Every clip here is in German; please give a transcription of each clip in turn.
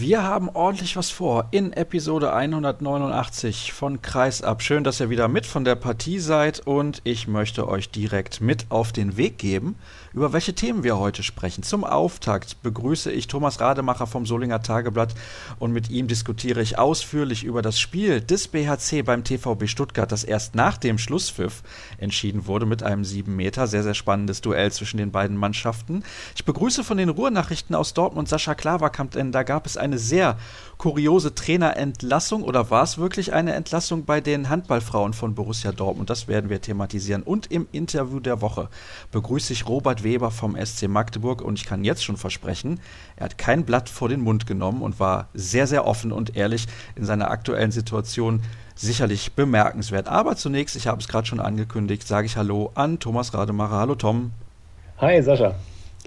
Wir haben ordentlich was vor in Episode 189 von Kreisab. Schön, dass ihr wieder mit von der Partie seid und ich möchte euch direkt mit auf den Weg geben, über welche Themen wir heute sprechen. Zum Auftakt begrüße ich Thomas Rademacher vom Solinger Tageblatt und mit ihm diskutiere ich ausführlich über das Spiel des BHC beim TVB Stuttgart, das erst nach dem Schlusspfiff entschieden wurde mit einem 7 Meter. Sehr, sehr spannendes Duell zwischen den beiden Mannschaften. Ich begrüße von den Ruhrnachrichten aus Dortmund Sascha Klaverkamp, denn da gab es ein eine sehr kuriose Trainerentlassung oder war es wirklich eine Entlassung bei den Handballfrauen von Borussia Dortmund? Das werden wir thematisieren. Und im Interview der Woche begrüße ich Robert Weber vom SC Magdeburg und ich kann jetzt schon versprechen, er hat kein Blatt vor den Mund genommen und war sehr, sehr offen und ehrlich in seiner aktuellen Situation sicherlich bemerkenswert. Aber zunächst, ich habe es gerade schon angekündigt, sage ich Hallo an Thomas Rademacher. Hallo Tom. Hi Sascha.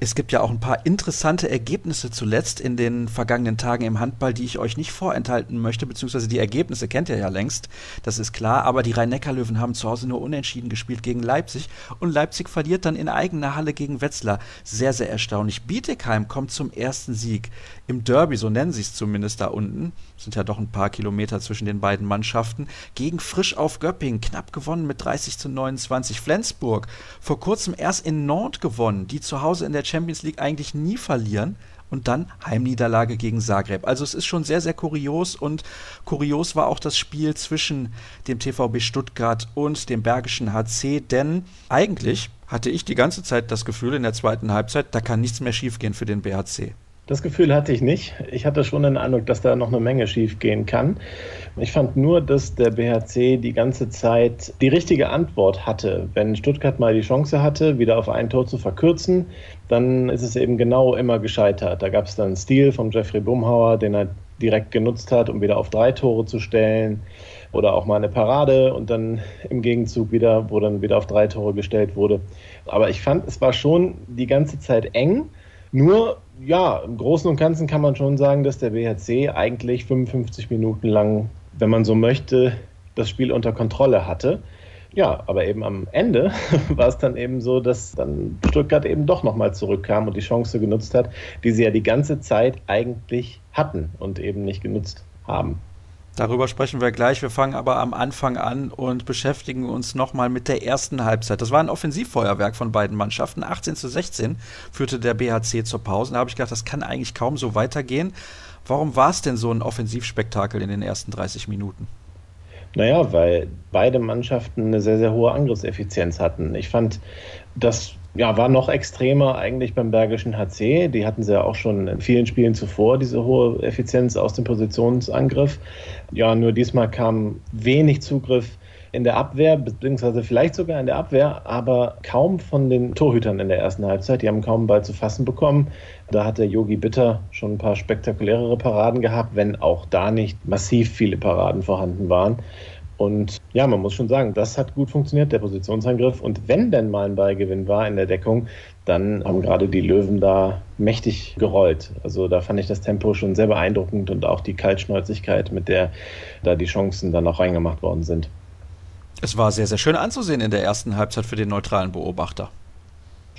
Es gibt ja auch ein paar interessante Ergebnisse zuletzt in den vergangenen Tagen im Handball, die ich euch nicht vorenthalten möchte, beziehungsweise die Ergebnisse kennt ihr ja längst, das ist klar, aber die Rhein-Neckar-Löwen haben zu Hause nur unentschieden gespielt gegen Leipzig und Leipzig verliert dann in eigener Halle gegen Wetzlar. Sehr, sehr erstaunlich. Bietigheim kommt zum ersten Sieg im Derby, so nennen sie es zumindest da unten, sind ja doch ein paar Kilometer zwischen den beiden Mannschaften, gegen Frisch auf Göppingen, knapp gewonnen mit 30 zu 29. Flensburg, vor kurzem erst in Nord gewonnen, die zu Hause in der Champions League eigentlich nie verlieren und dann Heimniederlage gegen Zagreb. Also es ist schon sehr, sehr kurios und kurios war auch das Spiel zwischen dem TVB Stuttgart und dem Bergischen HC, denn eigentlich hatte ich die ganze Zeit das Gefühl in der zweiten Halbzeit, da kann nichts mehr schiefgehen für den BHC. Das Gefühl hatte ich nicht. Ich hatte schon den Eindruck, dass da noch eine Menge schief gehen kann. Ich fand nur, dass der BHC die ganze Zeit die richtige Antwort hatte. Wenn Stuttgart mal die Chance hatte, wieder auf ein Tor zu verkürzen, dann ist es eben genau immer gescheitert. Da gab es dann einen Stil von Jeffrey Bumhauer, den er direkt genutzt hat, um wieder auf drei Tore zu stellen. Oder auch mal eine Parade und dann im Gegenzug wieder, wo dann wieder auf drei Tore gestellt wurde. Aber ich fand, es war schon die ganze Zeit eng. Nur ja, im Großen und Ganzen kann man schon sagen, dass der BHC eigentlich 55 Minuten lang, wenn man so möchte, das Spiel unter Kontrolle hatte. Ja, aber eben am Ende war es dann eben so, dass dann Stuttgart eben doch nochmal zurückkam und die Chance genutzt hat, die sie ja die ganze Zeit eigentlich hatten und eben nicht genutzt haben. Darüber sprechen wir gleich. Wir fangen aber am Anfang an und beschäftigen uns nochmal mit der ersten Halbzeit. Das war ein Offensivfeuerwerk von beiden Mannschaften. 18 zu 16 führte der BHC zur Pause. Da habe ich gedacht, das kann eigentlich kaum so weitergehen. Warum war es denn so ein Offensivspektakel in den ersten 30 Minuten? Naja, weil beide Mannschaften eine sehr, sehr hohe Angriffseffizienz hatten. Ich fand, das ja, war noch extremer eigentlich beim Bergischen HC. Die hatten sie ja auch schon in vielen Spielen zuvor, diese hohe Effizienz aus dem Positionsangriff. Ja, nur diesmal kam wenig Zugriff in der Abwehr, beziehungsweise vielleicht sogar in der Abwehr, aber kaum von den Torhütern in der ersten Halbzeit. Die haben kaum Ball zu fassen bekommen. Da hat der Yogi Bitter schon ein paar spektakulärere Paraden gehabt, wenn auch da nicht massiv viele Paraden vorhanden waren. Und ja, man muss schon sagen, das hat gut funktioniert, der Positionsangriff. Und wenn denn mal ein Ballgewinn war in der Deckung, dann haben gerade die Löwen da mächtig gerollt. Also da fand ich das Tempo schon sehr beeindruckend und auch die Kaltschnäuzigkeit, mit der da die Chancen dann auch reingemacht worden sind. Es war sehr, sehr schön anzusehen in der ersten Halbzeit für den neutralen Beobachter.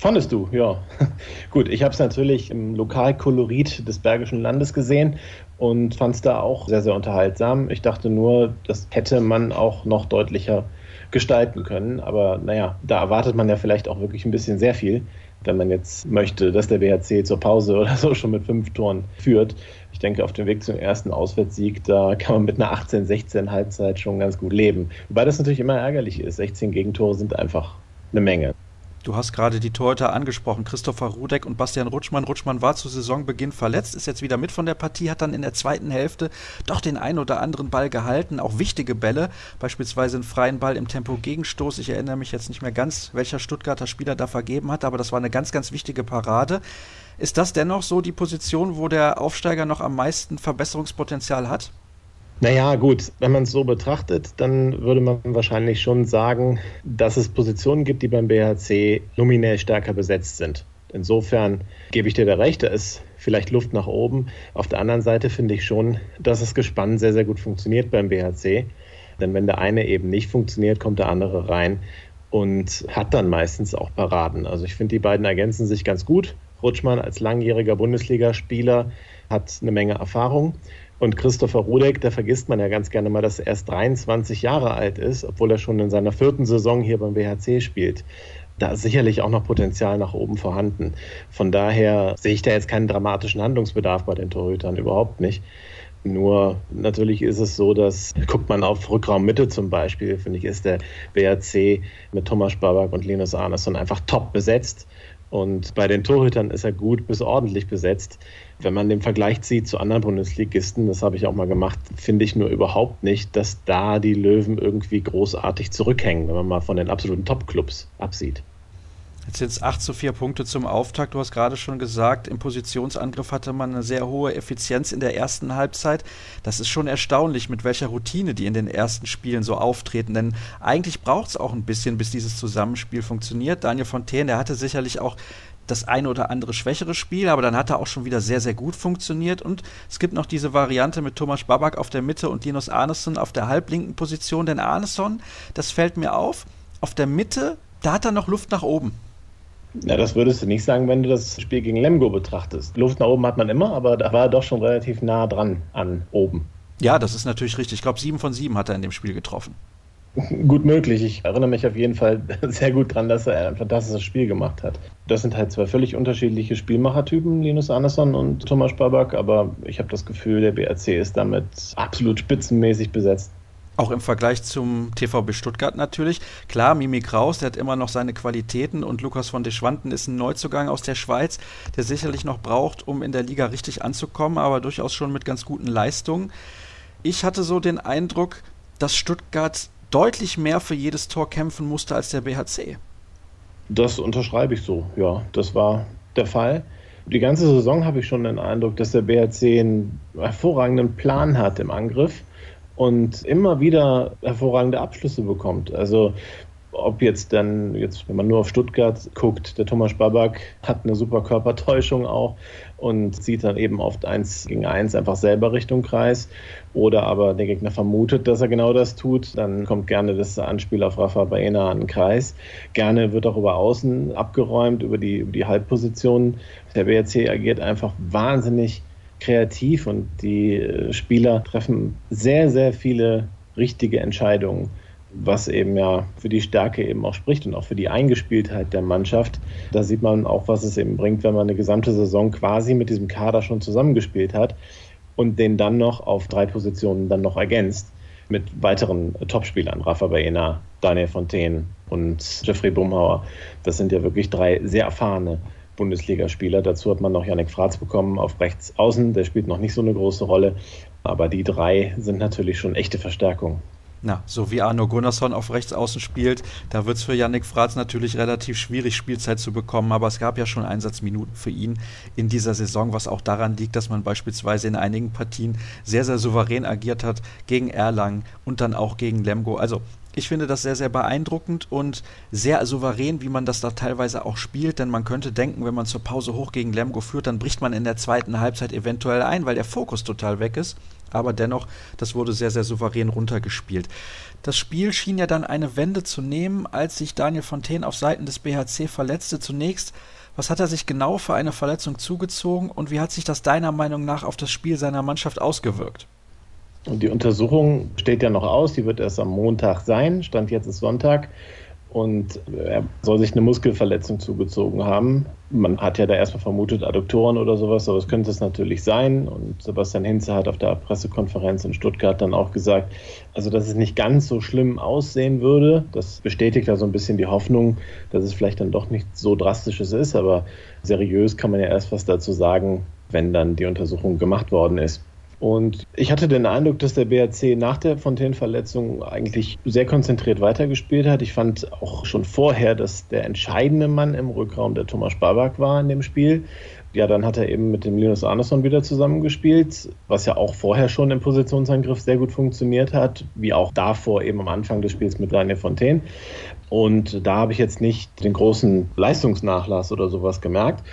Fandest du, ja. Gut, ich habe es natürlich im Lokalkolorit des Bergischen Landes gesehen und fand es da auch sehr, sehr unterhaltsam. Ich dachte nur, das hätte man auch noch deutlicher gestalten können. Aber naja, da erwartet man ja vielleicht auch wirklich ein bisschen sehr viel, wenn man jetzt möchte, dass der WHC zur Pause oder so schon mit fünf Toren führt. Ich denke, auf dem Weg zum ersten Auswärtssieg, da kann man mit einer 18-16 Halbzeit schon ganz gut leben. Wobei das natürlich immer ärgerlich ist. 16 Gegentore sind einfach eine Menge. Du hast gerade die Torhüter angesprochen, Christopher Rudek und Bastian Rutschmann. Rutschmann war zu Saisonbeginn verletzt, ist jetzt wieder mit von der Partie, hat dann in der zweiten Hälfte doch den ein oder anderen Ball gehalten, auch wichtige Bälle, beispielsweise einen freien Ball im Tempo-Gegenstoß. Ich erinnere mich jetzt nicht mehr ganz, welcher Stuttgarter Spieler da vergeben hat, aber das war eine ganz, ganz wichtige Parade. Ist das dennoch so die Position, wo der Aufsteiger noch am meisten Verbesserungspotenzial hat? Naja, gut, wenn man es so betrachtet, dann würde man wahrscheinlich schon sagen, dass es Positionen gibt, die beim BHC nominell stärker besetzt sind. Insofern gebe ich dir da recht, da ist vielleicht Luft nach oben. Auf der anderen Seite finde ich schon, dass das Gespann sehr, sehr gut funktioniert beim BHC. Denn wenn der eine eben nicht funktioniert, kommt der andere rein und hat dann meistens auch Paraden. Also ich finde, die beiden ergänzen sich ganz gut. Rutschmann als langjähriger Bundesligaspieler hat eine Menge Erfahrung. Und Christopher Rudek, da vergisst man ja ganz gerne mal, dass er erst 23 Jahre alt ist, obwohl er schon in seiner vierten Saison hier beim WHC spielt. Da ist sicherlich auch noch Potenzial nach oben vorhanden. Von daher sehe ich da jetzt keinen dramatischen Handlungsbedarf bei den Torhütern, überhaupt nicht. Nur natürlich ist es so, dass, guckt man auf Rückraummitte zum Beispiel, finde ich, ist der BRC mit Thomas Babak und Linus Arneson einfach top besetzt. Und bei den Torhütern ist er gut bis ordentlich besetzt. Wenn man den Vergleich zieht zu anderen Bundesligisten, das habe ich auch mal gemacht, finde ich nur überhaupt nicht, dass da die Löwen irgendwie großartig zurückhängen, wenn man mal von den absoluten Top-Clubs absieht. Jetzt sind es 8 zu 4 Punkte zum Auftakt. Du hast gerade schon gesagt, im Positionsangriff hatte man eine sehr hohe Effizienz in der ersten Halbzeit. Das ist schon erstaunlich, mit welcher Routine die in den ersten Spielen so auftreten. Denn eigentlich braucht es auch ein bisschen, bis dieses Zusammenspiel funktioniert. Daniel Fontaine, der hatte sicherlich auch das eine oder andere schwächere Spiel, aber dann hat er auch schon wieder sehr, sehr gut funktioniert. Und es gibt noch diese Variante mit Thomas Babak auf der Mitte und Linus Arneson auf der halblinken Position. Denn Arneson, das fällt mir auf, auf der Mitte, da hat er noch Luft nach oben. Ja, das würdest du nicht sagen, wenn du das Spiel gegen Lemgo betrachtest. Luft nach oben hat man immer, aber da war er doch schon relativ nah dran an oben. Ja, das ist natürlich richtig. Ich glaube, sieben von sieben hat er in dem Spiel getroffen. Gut möglich. Ich erinnere mich auf jeden Fall sehr gut dran, dass er ein fantastisches Spiel gemacht hat. Das sind halt zwei völlig unterschiedliche Spielmachertypen, Linus Andersson und Thomas Babak, aber ich habe das Gefühl, der BRC ist damit absolut spitzenmäßig besetzt. Auch im Vergleich zum TVB Stuttgart natürlich. Klar, Mimi Kraus, der hat immer noch seine Qualitäten und Lukas von Deschwanten ist ein Neuzugang aus der Schweiz, der sicherlich noch braucht, um in der Liga richtig anzukommen, aber durchaus schon mit ganz guten Leistungen. Ich hatte so den Eindruck, dass Stuttgart deutlich mehr für jedes Tor kämpfen musste als der BHC. Das unterschreibe ich so, ja. Das war der Fall. Die ganze Saison habe ich schon den Eindruck, dass der BHC einen hervorragenden Plan hat im Angriff und immer wieder hervorragende Abschlüsse bekommt. Also ob jetzt dann, jetzt, wenn man nur auf Stuttgart guckt, der Thomas Babak hat eine super Körpertäuschung auch und zieht dann eben oft eins gegen eins einfach selber Richtung Kreis. Oder aber der Gegner vermutet, dass er genau das tut, dann kommt gerne das Anspiel auf Rafa Baena an den Kreis. Gerne wird auch über Außen abgeräumt, über die, über die Halbpositionen. Der BRC agiert einfach wahnsinnig kreativ und die äh, Spieler treffen sehr, sehr viele richtige Entscheidungen, was eben ja für die Stärke eben auch spricht und auch für die Eingespieltheit der Mannschaft. Da sieht man auch, was es eben bringt, wenn man eine gesamte Saison quasi mit diesem Kader schon zusammengespielt hat und den dann noch auf drei Positionen dann noch ergänzt mit weiteren Topspielern, Rafa Baena, Daniel Fontaine und Jeffrey Bumhauer. Das sind ja wirklich drei sehr erfahrene Bundesligaspieler. Dazu hat man noch Yannick Fratz bekommen auf rechts außen. Der spielt noch nicht so eine große Rolle. Aber die drei sind natürlich schon echte Verstärkungen. Na, so wie Arno Gunnarsson auf rechts außen spielt, da wird es für Yannick Fratz natürlich relativ schwierig, Spielzeit zu bekommen, aber es gab ja schon Einsatzminuten für ihn in dieser Saison, was auch daran liegt, dass man beispielsweise in einigen Partien sehr, sehr souverän agiert hat gegen Erlangen und dann auch gegen Lemgo. Also ich finde das sehr, sehr beeindruckend und sehr souverän, wie man das da teilweise auch spielt, denn man könnte denken, wenn man zur Pause hoch gegen Lemgo führt, dann bricht man in der zweiten Halbzeit eventuell ein, weil der Fokus total weg ist. Aber dennoch, das wurde sehr, sehr souverän runtergespielt. Das Spiel schien ja dann eine Wende zu nehmen, als sich Daniel Fontaine auf Seiten des BHC verletzte. Zunächst, was hat er sich genau für eine Verletzung zugezogen und wie hat sich das deiner Meinung nach auf das Spiel seiner Mannschaft ausgewirkt? Und die Untersuchung steht ja noch aus, die wird erst am Montag sein, Stand jetzt ist Sonntag. Und er soll sich eine Muskelverletzung zugezogen haben. Man hat ja da erstmal vermutet, Adduktoren oder sowas, aber es könnte es natürlich sein. Und Sebastian Hinze hat auf der Pressekonferenz in Stuttgart dann auch gesagt, also dass es nicht ganz so schlimm aussehen würde. Das bestätigt ja so ein bisschen die Hoffnung, dass es vielleicht dann doch nicht so drastisches ist. Aber seriös kann man ja erst was dazu sagen, wenn dann die Untersuchung gemacht worden ist. Und ich hatte den Eindruck, dass der BRC nach der Fontaine-Verletzung eigentlich sehr konzentriert weitergespielt hat. Ich fand auch schon vorher, dass der entscheidende Mann im Rückraum der Thomas Babak war in dem Spiel. Ja, dann hat er eben mit dem Linus Andersson wieder zusammengespielt, was ja auch vorher schon im Positionsangriff sehr gut funktioniert hat, wie auch davor eben am Anfang des Spiels mit Daniel Fontaine. Und da habe ich jetzt nicht den großen Leistungsnachlass oder sowas gemerkt.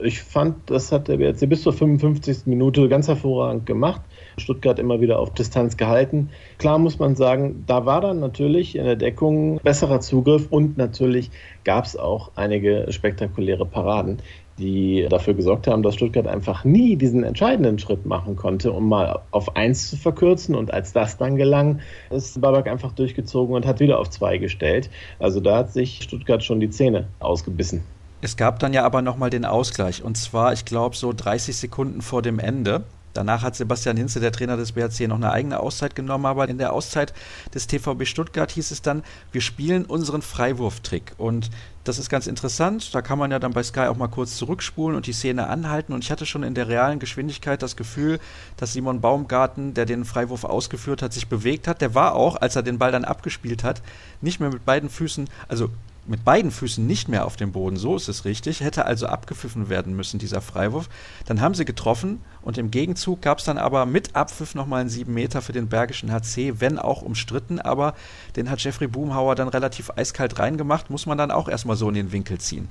Ich fand, das hat der BRC bis zur 55. Minute ganz hervorragend gemacht. Stuttgart immer wieder auf Distanz gehalten. Klar muss man sagen, da war dann natürlich in der Deckung besserer Zugriff und natürlich gab es auch einige spektakuläre Paraden. die dafür gesorgt haben, dass Stuttgart einfach nie diesen entscheidenden Schritt machen konnte, um mal auf eins zu verkürzen. Und als das dann gelang, ist Babak einfach durchgezogen und hat wieder auf zwei gestellt. Also da hat sich Stuttgart schon die Zähne ausgebissen. Es gab dann ja aber nochmal den Ausgleich. Und zwar, ich glaube, so 30 Sekunden vor dem Ende. Danach hat Sebastian Hinze, der Trainer des BRC, noch eine eigene Auszeit genommen, aber in der Auszeit des TVB Stuttgart hieß es dann, wir spielen unseren Freiwurftrick. Und das ist ganz interessant. Da kann man ja dann bei Sky auch mal kurz zurückspulen und die Szene anhalten. Und ich hatte schon in der realen Geschwindigkeit das Gefühl, dass Simon Baumgarten, der den Freiwurf ausgeführt hat, sich bewegt hat. Der war auch, als er den Ball dann abgespielt hat, nicht mehr mit beiden Füßen, also mit beiden Füßen nicht mehr auf dem Boden, so ist es richtig, hätte also abgepfiffen werden müssen, dieser Freiwurf. Dann haben sie getroffen und im Gegenzug gab es dann aber mit Abpfiff nochmal einen 7 Meter für den Bergischen HC, wenn auch umstritten, aber den hat Jeffrey Boomhauer dann relativ eiskalt reingemacht, muss man dann auch erstmal so in den Winkel ziehen.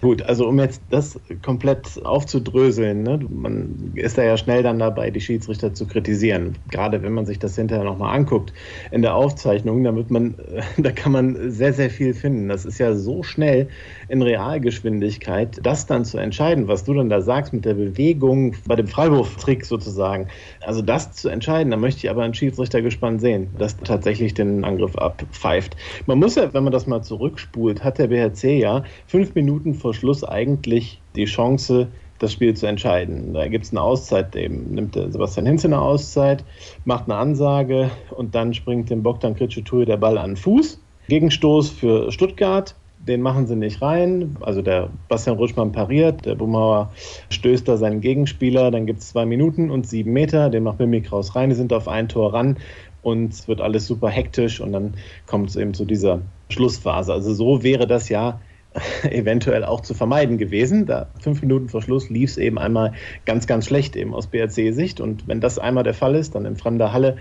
Gut, also um jetzt das komplett aufzudröseln, ne, man ist da ja schnell dann dabei, die Schiedsrichter zu kritisieren. Gerade wenn man sich das hinterher nochmal anguckt in der Aufzeichnung, damit man, da kann man sehr, sehr viel finden. Das ist ja so schnell in Realgeschwindigkeit, das dann zu entscheiden, was du dann da sagst mit der Bewegung bei dem Freiwurftrick sozusagen. Also das zu entscheiden, da möchte ich aber einen Schiedsrichter gespannt sehen, dass tatsächlich den Angriff abpfeift. Man muss ja, wenn man das mal zurückspult, hat der BHC ja fünf Minuten vor Schluss eigentlich die Chance, das Spiel zu entscheiden. Da gibt es eine Auszeit, eben nimmt Sebastian Hinze eine Auszeit, macht eine Ansage und dann springt dem Bogdan Kritschetui der Ball an den Fuß. Gegenstoß für Stuttgart, den machen sie nicht rein. Also der Bastian Rutschmann pariert, der Bumauer stößt da seinen Gegenspieler, dann gibt es zwei Minuten und sieben Meter, den macht Mimik raus rein, die sind auf ein Tor ran und es wird alles super hektisch und dann kommt es eben zu dieser Schlussphase. Also so wäre das ja eventuell auch zu vermeiden gewesen. Da fünf Minuten vor Schluss lief es eben einmal ganz, ganz schlecht eben aus BRC-Sicht. Und wenn das einmal der Fall ist, dann in fremder Halle,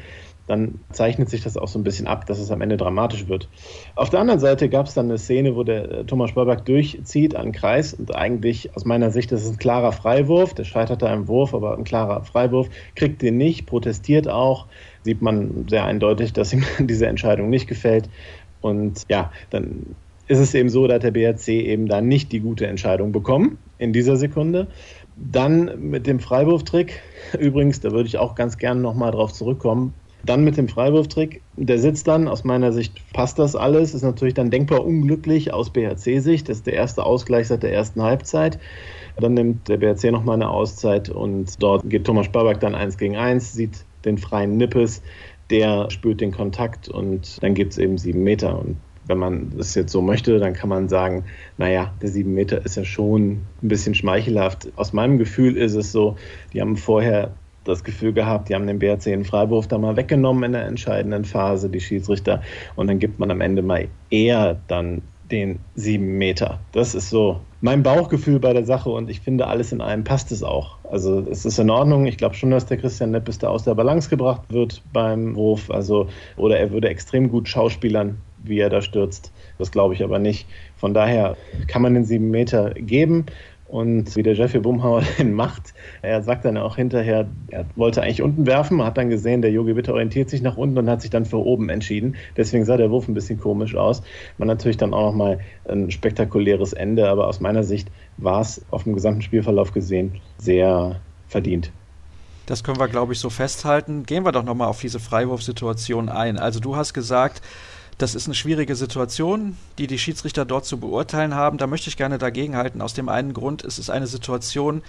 dann zeichnet sich das auch so ein bisschen ab, dass es am Ende dramatisch wird. Auf der anderen Seite gab es dann eine Szene, wo der äh, Thomas Spörberg durchzieht an Kreis und eigentlich aus meiner Sicht das ist ein klarer Freiwurf. Der scheitert da im Wurf, aber ein klarer Freiwurf, kriegt den nicht, protestiert auch. Sieht man sehr eindeutig, dass ihm diese Entscheidung nicht gefällt. Und ja, dann ist es eben so, dass der BRC eben da nicht die gute Entscheidung bekommen in dieser Sekunde. Dann mit dem Freiwurftrick, übrigens, da würde ich auch ganz gerne nochmal drauf zurückkommen. Dann mit dem Freiwurftrick, der sitzt dann, aus meiner Sicht passt das alles, ist natürlich dann denkbar unglücklich aus BRC-Sicht. Das ist der erste Ausgleich seit der ersten Halbzeit. Dann nimmt der BRC nochmal eine Auszeit und dort geht Thomas Sparback dann eins gegen eins, sieht den freien Nippes, der spürt den Kontakt und dann gibt es eben sieben Meter. Und wenn man das jetzt so möchte, dann kann man sagen, naja, der sieben Meter ist ja schon ein bisschen schmeichelhaft. Aus meinem Gefühl ist es so, die haben vorher das Gefühl gehabt, die haben den BRC in Freiburg da mal weggenommen in der entscheidenden Phase, die Schiedsrichter, und dann gibt man am Ende mal eher dann den sieben Meter. Das ist so mein Bauchgefühl bei der Sache und ich finde, alles in allem passt es auch. Also es ist in Ordnung. Ich glaube schon, dass der Christian Neppes da aus der Balance gebracht wird beim Wurf. Also, oder er würde extrem gut schauspielern wie er da stürzt. Das glaube ich aber nicht. Von daher kann man den sieben Meter geben. Und wie der Jeffrey Bumhauer den macht, er sagt dann auch hinterher, er wollte eigentlich unten werfen, hat dann gesehen, der Yogi Witte orientiert sich nach unten und hat sich dann für oben entschieden. Deswegen sah der Wurf ein bisschen komisch aus. Man natürlich dann auch nochmal ein spektakuläres Ende, aber aus meiner Sicht war es auf dem gesamten Spielverlauf gesehen sehr verdient. Das können wir, glaube ich, so festhalten. Gehen wir doch nochmal auf diese Freiwurfsituation ein. Also du hast gesagt, das ist eine schwierige Situation, die die Schiedsrichter dort zu beurteilen haben. Da möchte ich gerne dagegenhalten. Aus dem einen Grund, es ist eine Situation,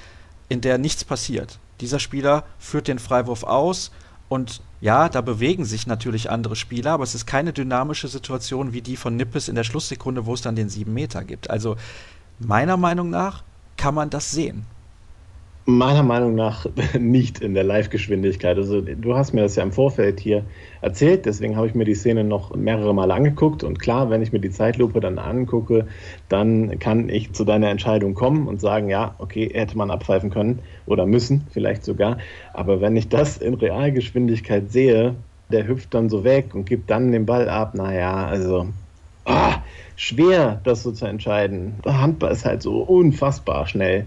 in der nichts passiert. Dieser Spieler führt den Freiwurf aus und ja, da bewegen sich natürlich andere Spieler, aber es ist keine dynamische Situation wie die von Nippes in der Schlusssekunde, wo es dann den sieben Meter gibt. Also meiner Meinung nach kann man das sehen. Meiner Meinung nach nicht in der Live-Geschwindigkeit. Also du hast mir das ja im Vorfeld hier erzählt, deswegen habe ich mir die Szene noch mehrere Male angeguckt und klar, wenn ich mir die Zeitlupe dann angucke, dann kann ich zu deiner Entscheidung kommen und sagen, ja, okay, hätte man abpfeifen können oder müssen, vielleicht sogar. Aber wenn ich das in Realgeschwindigkeit sehe, der hüpft dann so weg und gibt dann den Ball ab, naja, also ah, schwer, das so zu entscheiden. Handball ist halt so unfassbar schnell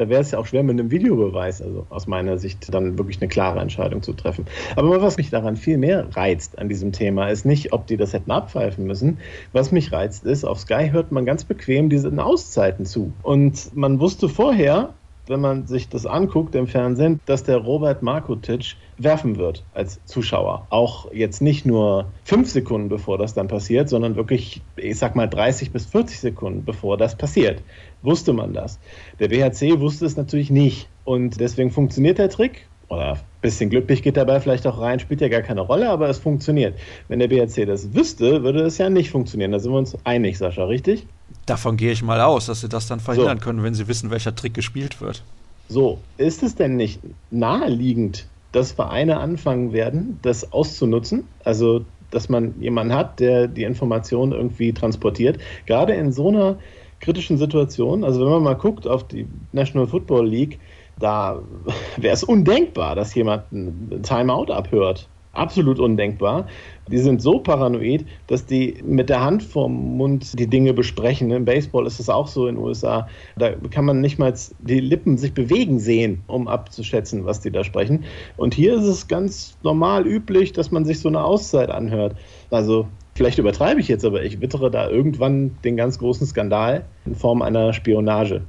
Da wäre es ja auch schwer mit einem Videobeweis, also aus meiner Sicht, dann wirklich eine klare Entscheidung zu treffen. Aber was mich daran viel mehr reizt an diesem Thema, ist nicht, ob die das hätten abpfeifen müssen. Was mich reizt, ist, auf Sky hört man ganz bequem diesen Auszeiten zu. Und man wusste vorher, wenn man sich das anguckt im Fernsehen, dass der Robert Markotic werfen wird als Zuschauer. Auch jetzt nicht nur fünf Sekunden bevor das dann passiert, sondern wirklich, ich sag mal, 30 bis 40 Sekunden bevor das passiert. Wusste man das. Der BHC wusste es natürlich nicht. Und deswegen funktioniert der Trick. Oder ein bisschen glücklich geht dabei vielleicht auch rein, spielt ja gar keine Rolle, aber es funktioniert. Wenn der BHC das wüsste, würde es ja nicht funktionieren. Da sind wir uns einig, Sascha, richtig? Davon gehe ich mal aus, dass sie das dann verhindern so. können, wenn sie wissen, welcher Trick gespielt wird. So, ist es denn nicht naheliegend, dass Vereine anfangen werden, das auszunutzen? Also, dass man jemanden hat, der die Informationen irgendwie transportiert. Gerade in so einer kritischen Situation, also wenn man mal guckt auf die National Football League, da wäre es undenkbar, dass jemand ein Timeout abhört absolut undenkbar. Die sind so paranoid, dass die mit der Hand vorm Mund die Dinge besprechen. Im Baseball ist es auch so in den USA. Da kann man nicht mal die Lippen sich bewegen sehen, um abzuschätzen, was die da sprechen. Und hier ist es ganz normal üblich, dass man sich so eine Auszeit anhört. Also vielleicht übertreibe ich jetzt, aber ich wittere da irgendwann den ganz großen Skandal in Form einer Spionage.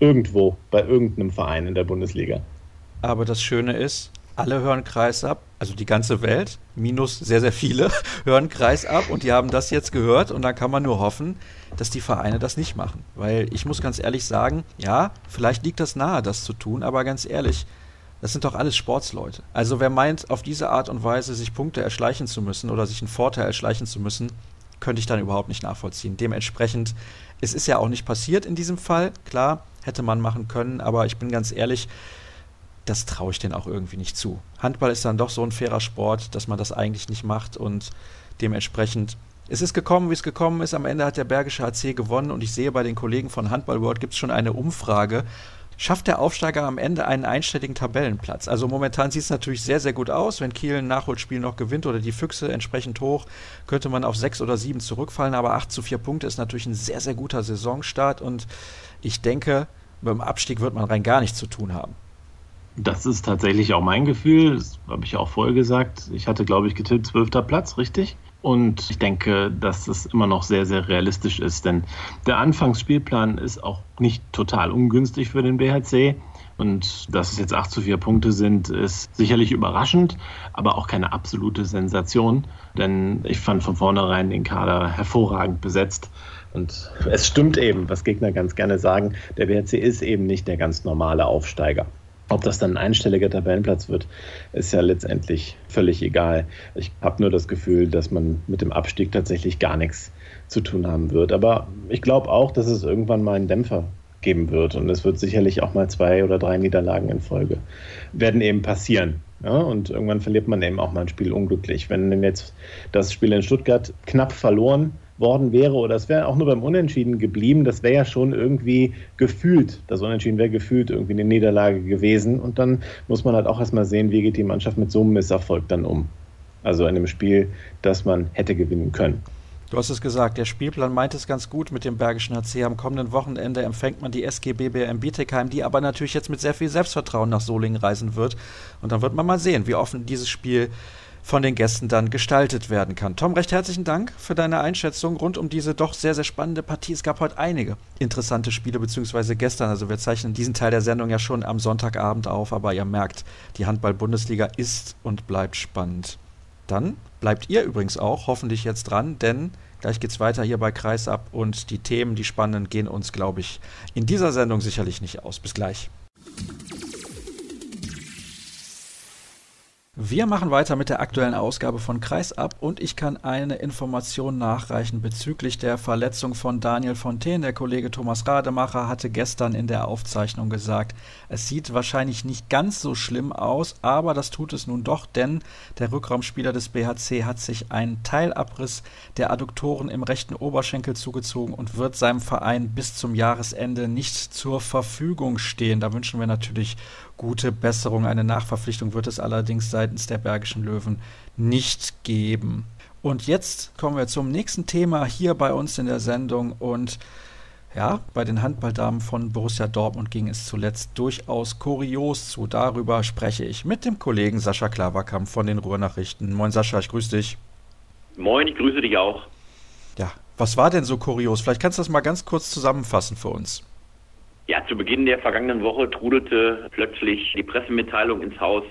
Irgendwo bei irgendeinem Verein in der Bundesliga. Aber das Schöne ist, alle hören Kreis ab, also die ganze Welt, minus sehr, sehr viele, hören Kreis ab und die haben das jetzt gehört und dann kann man nur hoffen, dass die Vereine das nicht machen. Weil ich muss ganz ehrlich sagen, ja, vielleicht liegt das nahe, das zu tun, aber ganz ehrlich, das sind doch alles Sportsleute. Also wer meint, auf diese Art und Weise sich Punkte erschleichen zu müssen oder sich einen Vorteil erschleichen zu müssen, könnte ich dann überhaupt nicht nachvollziehen. Dementsprechend, es ist ja auch nicht passiert in diesem Fall. Klar, hätte man machen können, aber ich bin ganz ehrlich, das traue ich denen auch irgendwie nicht zu. Handball ist dann doch so ein fairer Sport, dass man das eigentlich nicht macht und dementsprechend es ist gekommen, wie es gekommen ist. Am Ende hat der Bergische HC gewonnen und ich sehe bei den Kollegen von Handball World gibt es schon eine Umfrage. Schafft der Aufsteiger am Ende einen einstelligen Tabellenplatz? Also momentan sieht es natürlich sehr, sehr gut aus. Wenn Kiel ein Nachholspiel noch gewinnt oder die Füchse entsprechend hoch, könnte man auf sechs oder sieben zurückfallen. Aber acht zu vier Punkte ist natürlich ein sehr, sehr guter Saisonstart und ich denke, beim Abstieg wird man rein gar nichts zu tun haben. Das ist tatsächlich auch mein Gefühl. Das habe ich auch vorher gesagt. Ich hatte, glaube ich, getippt zwölfter Platz, richtig? Und ich denke, dass es immer noch sehr, sehr realistisch ist, denn der Anfangsspielplan ist auch nicht total ungünstig für den BHC. Und dass es jetzt 8 zu 4 Punkte sind, ist sicherlich überraschend, aber auch keine absolute Sensation. Denn ich fand von vornherein den Kader hervorragend besetzt. Und es stimmt eben, was Gegner ganz gerne sagen, der BHC ist eben nicht der ganz normale Aufsteiger. Ob das dann ein einstelliger Tabellenplatz wird, ist ja letztendlich völlig egal. Ich habe nur das Gefühl, dass man mit dem Abstieg tatsächlich gar nichts zu tun haben wird. Aber ich glaube auch, dass es irgendwann mal einen Dämpfer geben wird. Und es wird sicherlich auch mal zwei oder drei Niederlagen in Folge werden eben passieren. Ja, und irgendwann verliert man eben auch mal ein Spiel unglücklich. Wenn jetzt das Spiel in Stuttgart knapp verloren worden wäre oder es wäre auch nur beim Unentschieden geblieben, das wäre ja schon irgendwie gefühlt, das Unentschieden wäre gefühlt irgendwie eine Niederlage gewesen und dann muss man halt auch erstmal sehen, wie geht die Mannschaft mit so einem Misserfolg dann um. Also in einem Spiel, das man hätte gewinnen können. Du hast es gesagt, der Spielplan meint es ganz gut mit dem Bergischen HC. Am kommenden Wochenende empfängt man die SG BBM Bietigheim, die aber natürlich jetzt mit sehr viel Selbstvertrauen nach Solingen reisen wird. Und dann wird man mal sehen, wie offen dieses Spiel von den Gästen dann gestaltet werden kann. Tom, recht herzlichen Dank für deine Einschätzung rund um diese doch sehr, sehr spannende Partie. Es gab heute einige interessante Spiele, beziehungsweise gestern. Also wir zeichnen diesen Teil der Sendung ja schon am Sonntagabend auf, aber ihr merkt, die Handball-Bundesliga ist und bleibt spannend. Dann bleibt ihr übrigens auch hoffentlich jetzt dran, denn gleich geht's weiter hier bei Kreisab und die Themen, die spannenden, gehen uns, glaube ich, in dieser Sendung sicherlich nicht aus. Bis gleich. Wir machen weiter mit der aktuellen Ausgabe von Kreisab und ich kann eine Information nachreichen bezüglich der Verletzung von Daniel Fontaine. Der Kollege Thomas Rademacher hatte gestern in der Aufzeichnung gesagt, es sieht wahrscheinlich nicht ganz so schlimm aus, aber das tut es nun doch, denn der Rückraumspieler des BHC hat sich einen Teilabriss der Adduktoren im rechten Oberschenkel zugezogen und wird seinem Verein bis zum Jahresende nicht zur Verfügung stehen. Da wünschen wir natürlich gute Besserung. Eine Nachverpflichtung wird es allerdings seitens der Bergischen Löwen nicht geben. Und jetzt kommen wir zum nächsten Thema hier bei uns in der Sendung und Ja, bei den Handballdamen von Borussia Dortmund ging es zuletzt durchaus kurios zu. Darüber spreche ich mit dem Kollegen Sascha Klaverkamp von den Ruhrnachrichten. Moin Sascha, ich grüße dich. Moin, ich grüße dich auch. Ja, was war denn so kurios? Vielleicht kannst du das mal ganz kurz zusammenfassen für uns. Ja, zu Beginn der vergangenen Woche trudelte plötzlich die Pressemitteilung ins Haus,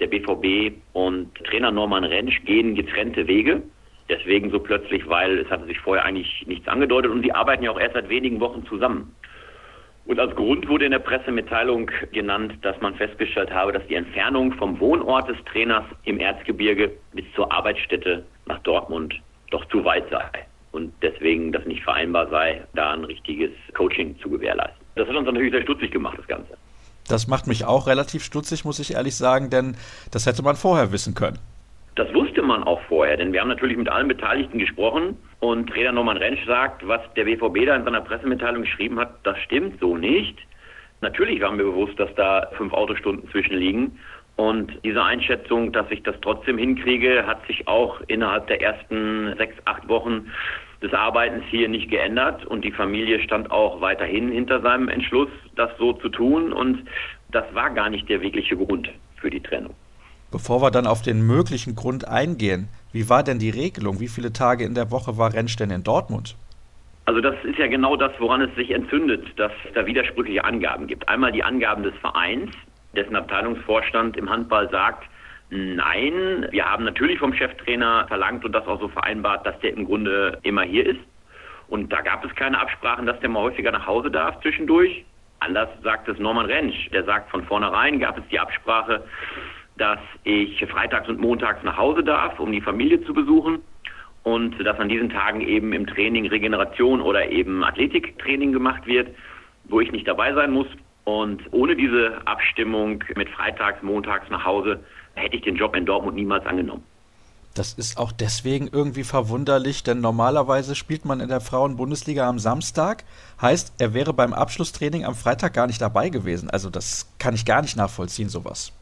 der BVB und Trainer Norman Rentsch gehen getrennte Wege. Deswegen so plötzlich, weil es hatte sich vorher eigentlich nichts angedeutet und sie arbeiten ja auch erst seit wenigen Wochen zusammen. Und als Grund wurde in der Pressemitteilung genannt, dass man festgestellt habe, dass die Entfernung vom Wohnort des Trainers im Erzgebirge bis zur Arbeitsstätte nach Dortmund doch zu weit sei. Und deswegen das nicht vereinbar sei, da ein richtiges Coaching zu gewährleisten. Das hat uns natürlich sehr stutzig gemacht, das Ganze. Das macht mich auch relativ stutzig, muss ich ehrlich sagen, denn das hätte man vorher wissen können. Das wusste man auch vorher, denn wir haben natürlich mit allen Beteiligten gesprochen und Trainer Norman Rentsch sagt, was der BVB da in seiner Pressemitteilung geschrieben hat, das stimmt so nicht. Natürlich waren wir bewusst, dass da fünf Autostunden zwischenliegen und diese Einschätzung, dass ich das trotzdem hinkriege, hat sich auch innerhalb der ersten sechs, acht Wochen des Arbeitens hier nicht geändert und die Familie stand auch weiterhin hinter seinem Entschluss, das so zu tun und das war gar nicht der wirkliche Grund für die Trennung. Bevor wir dann auf den möglichen Grund eingehen, wie war denn die Regelung? Wie viele Tage in der Woche war Rentsch denn in Dortmund? Also das ist ja genau das, woran es sich entzündet, dass es da widersprüchliche Angaben gibt. Einmal die Angaben des Vereins, dessen Abteilungsvorstand im Handball sagt, nein, wir haben natürlich vom Cheftrainer verlangt und das auch so vereinbart, dass der im Grunde immer hier ist. Und da gab es keine Absprachen, dass der mal häufiger nach Hause darf zwischendurch. Anders sagt es Norman Rentsch. Der sagt, von vornherein gab es die Absprache, dass ich freitags und montags nach Hause darf, um die Familie zu besuchen und dass an diesen Tagen eben im Training Regeneration oder eben Athletiktraining gemacht wird, wo ich nicht dabei sein muss. Und ohne diese Abstimmung mit freitags, montags nach Hause hätte ich den Job in Dortmund niemals angenommen. Das ist auch deswegen irgendwie verwunderlich, denn normalerweise spielt man in der Frauenbundesliga am Samstag. Heißt, er wäre beim Abschlusstraining am Freitag gar nicht dabei gewesen. Also das kann ich gar nicht nachvollziehen, sowas.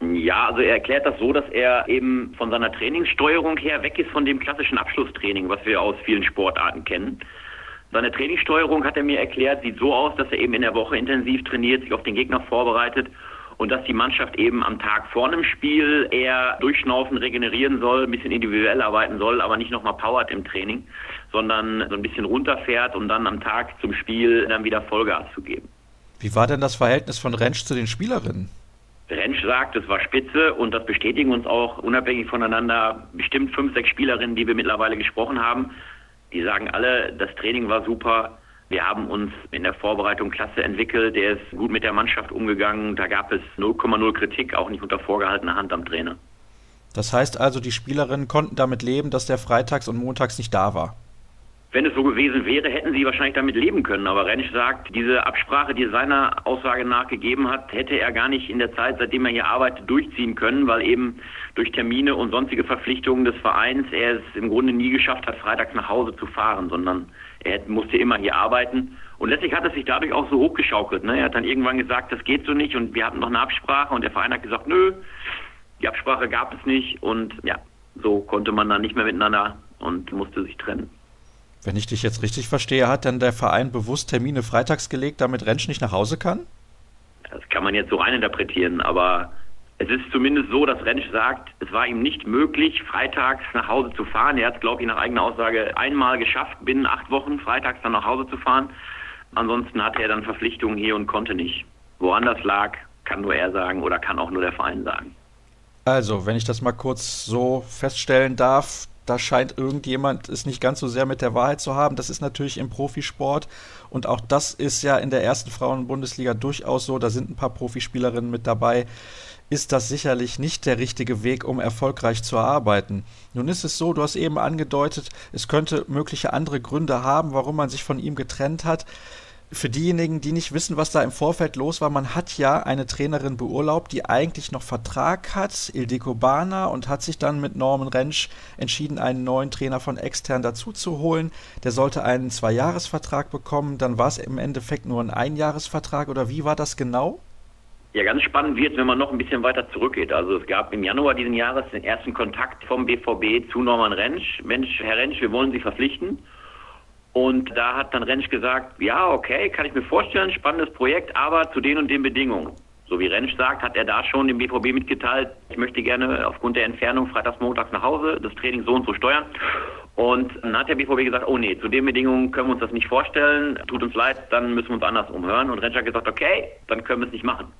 Ja, also er erklärt das so, dass er eben von seiner Trainingssteuerung her weg ist von dem klassischen Abschlusstraining, was wir aus vielen Sportarten kennen. Seine Trainingssteuerung, hat er mir erklärt, sieht so aus, dass er eben in der Woche intensiv trainiert, sich auf den Gegner vorbereitet und dass die Mannschaft eben am Tag vor einem Spiel eher durchschnaufen, regenerieren soll, ein bisschen individuell arbeiten soll, aber nicht nochmal powert im Training, sondern so ein bisschen runterfährt, um dann am Tag zum Spiel dann wieder Vollgas zu geben. Wie war denn das Verhältnis von Rentsch zu den Spielerinnen? Rentsch sagt, es war spitze und das bestätigen uns auch unabhängig voneinander bestimmt fünf, sechs Spielerinnen, die wir mittlerweile gesprochen haben. Die sagen alle, das Training war super. Wir haben uns in der Vorbereitung klasse entwickelt. Der ist gut mit der Mannschaft umgegangen. Da gab es 0,0 Kritik, auch nicht unter vorgehaltener Hand am Trainer. Das heißt also, die Spielerinnen konnten damit leben, dass der freitags und montags nicht da war. Wenn es so gewesen wäre, hätten sie wahrscheinlich damit leben können. Aber Rentsch sagt, diese Absprache, die er seiner Aussage nach gegeben hat, hätte er gar nicht in der Zeit, seitdem er hier arbeitet, durchziehen können, weil eben durch Termine und sonstige Verpflichtungen des Vereins er es im Grunde nie geschafft hat, freitags nach Hause zu fahren, sondern er musste immer hier arbeiten. Und letztlich hat es sich dadurch auch so hochgeschaukelt. Ne? Er hat dann irgendwann gesagt, das geht so nicht und wir hatten noch eine Absprache und der Verein hat gesagt, nö, die Absprache gab es nicht und ja, so konnte man dann nicht mehr miteinander und musste sich trennen. Wenn ich dich jetzt richtig verstehe, hat dann der Verein bewusst Termine freitags gelegt, damit Rentsch nicht nach Hause kann? Das kann man jetzt so reininterpretieren, aber es ist zumindest so, dass Rentsch sagt, es war ihm nicht möglich, freitags nach Hause zu fahren. Er hat es, glaube ich, nach eigener Aussage einmal geschafft, binnen acht Wochen freitags dann nach Hause zu fahren. Ansonsten hatte er dann Verpflichtungen hier und konnte nicht. Woran das lag, kann nur er sagen oder kann auch nur der Verein sagen. Also, wenn ich das mal kurz so feststellen darf, da scheint irgendjemand es nicht ganz so sehr mit der Wahrheit zu haben. Das ist natürlich im Profisport und auch das ist ja in der ersten Frauenbundesliga durchaus so. Da sind ein paar Profispielerinnen mit dabei. Ist das sicherlich nicht der richtige Weg, um erfolgreich zu arbeiten. Nun ist es so, du hast eben angedeutet, es könnte mögliche andere Gründe haben, warum man sich von ihm getrennt hat für diejenigen, die nicht wissen, was da im Vorfeld los war, man hat ja eine Trainerin beurlaubt, die eigentlich noch Vertrag hat, Ildiko Bana, und hat sich dann mit Norman Rentsch entschieden, einen neuen Trainer von extern dazu zu holen. Der sollte einen Zweijahresvertrag bekommen, dann war es im Endeffekt nur ein Einjahresvertrag, oder wie war das genau? Ja, ganz spannend wird wenn man noch ein bisschen weiter zurückgeht. Also es gab im Januar diesen Jahres den ersten Kontakt vom BVB zu Norman Rentsch. Mensch, Herr Rentsch, wir wollen Sie verpflichten. Und da hat dann Rentsch gesagt, ja, okay, kann ich mir vorstellen, spannendes Projekt, aber zu den und den Bedingungen. So wie Rentsch sagt, hat er da schon dem BVB mitgeteilt, ich möchte gerne aufgrund der Entfernung freitags, montags nach Hause das Training so und so steuern. Und dann hat der BVB gesagt, oh nee, zu den Bedingungen können wir uns das nicht vorstellen, tut uns leid, dann müssen wir uns anders umhören. Und Rentsch hat gesagt, okay, dann können wir es nicht machen.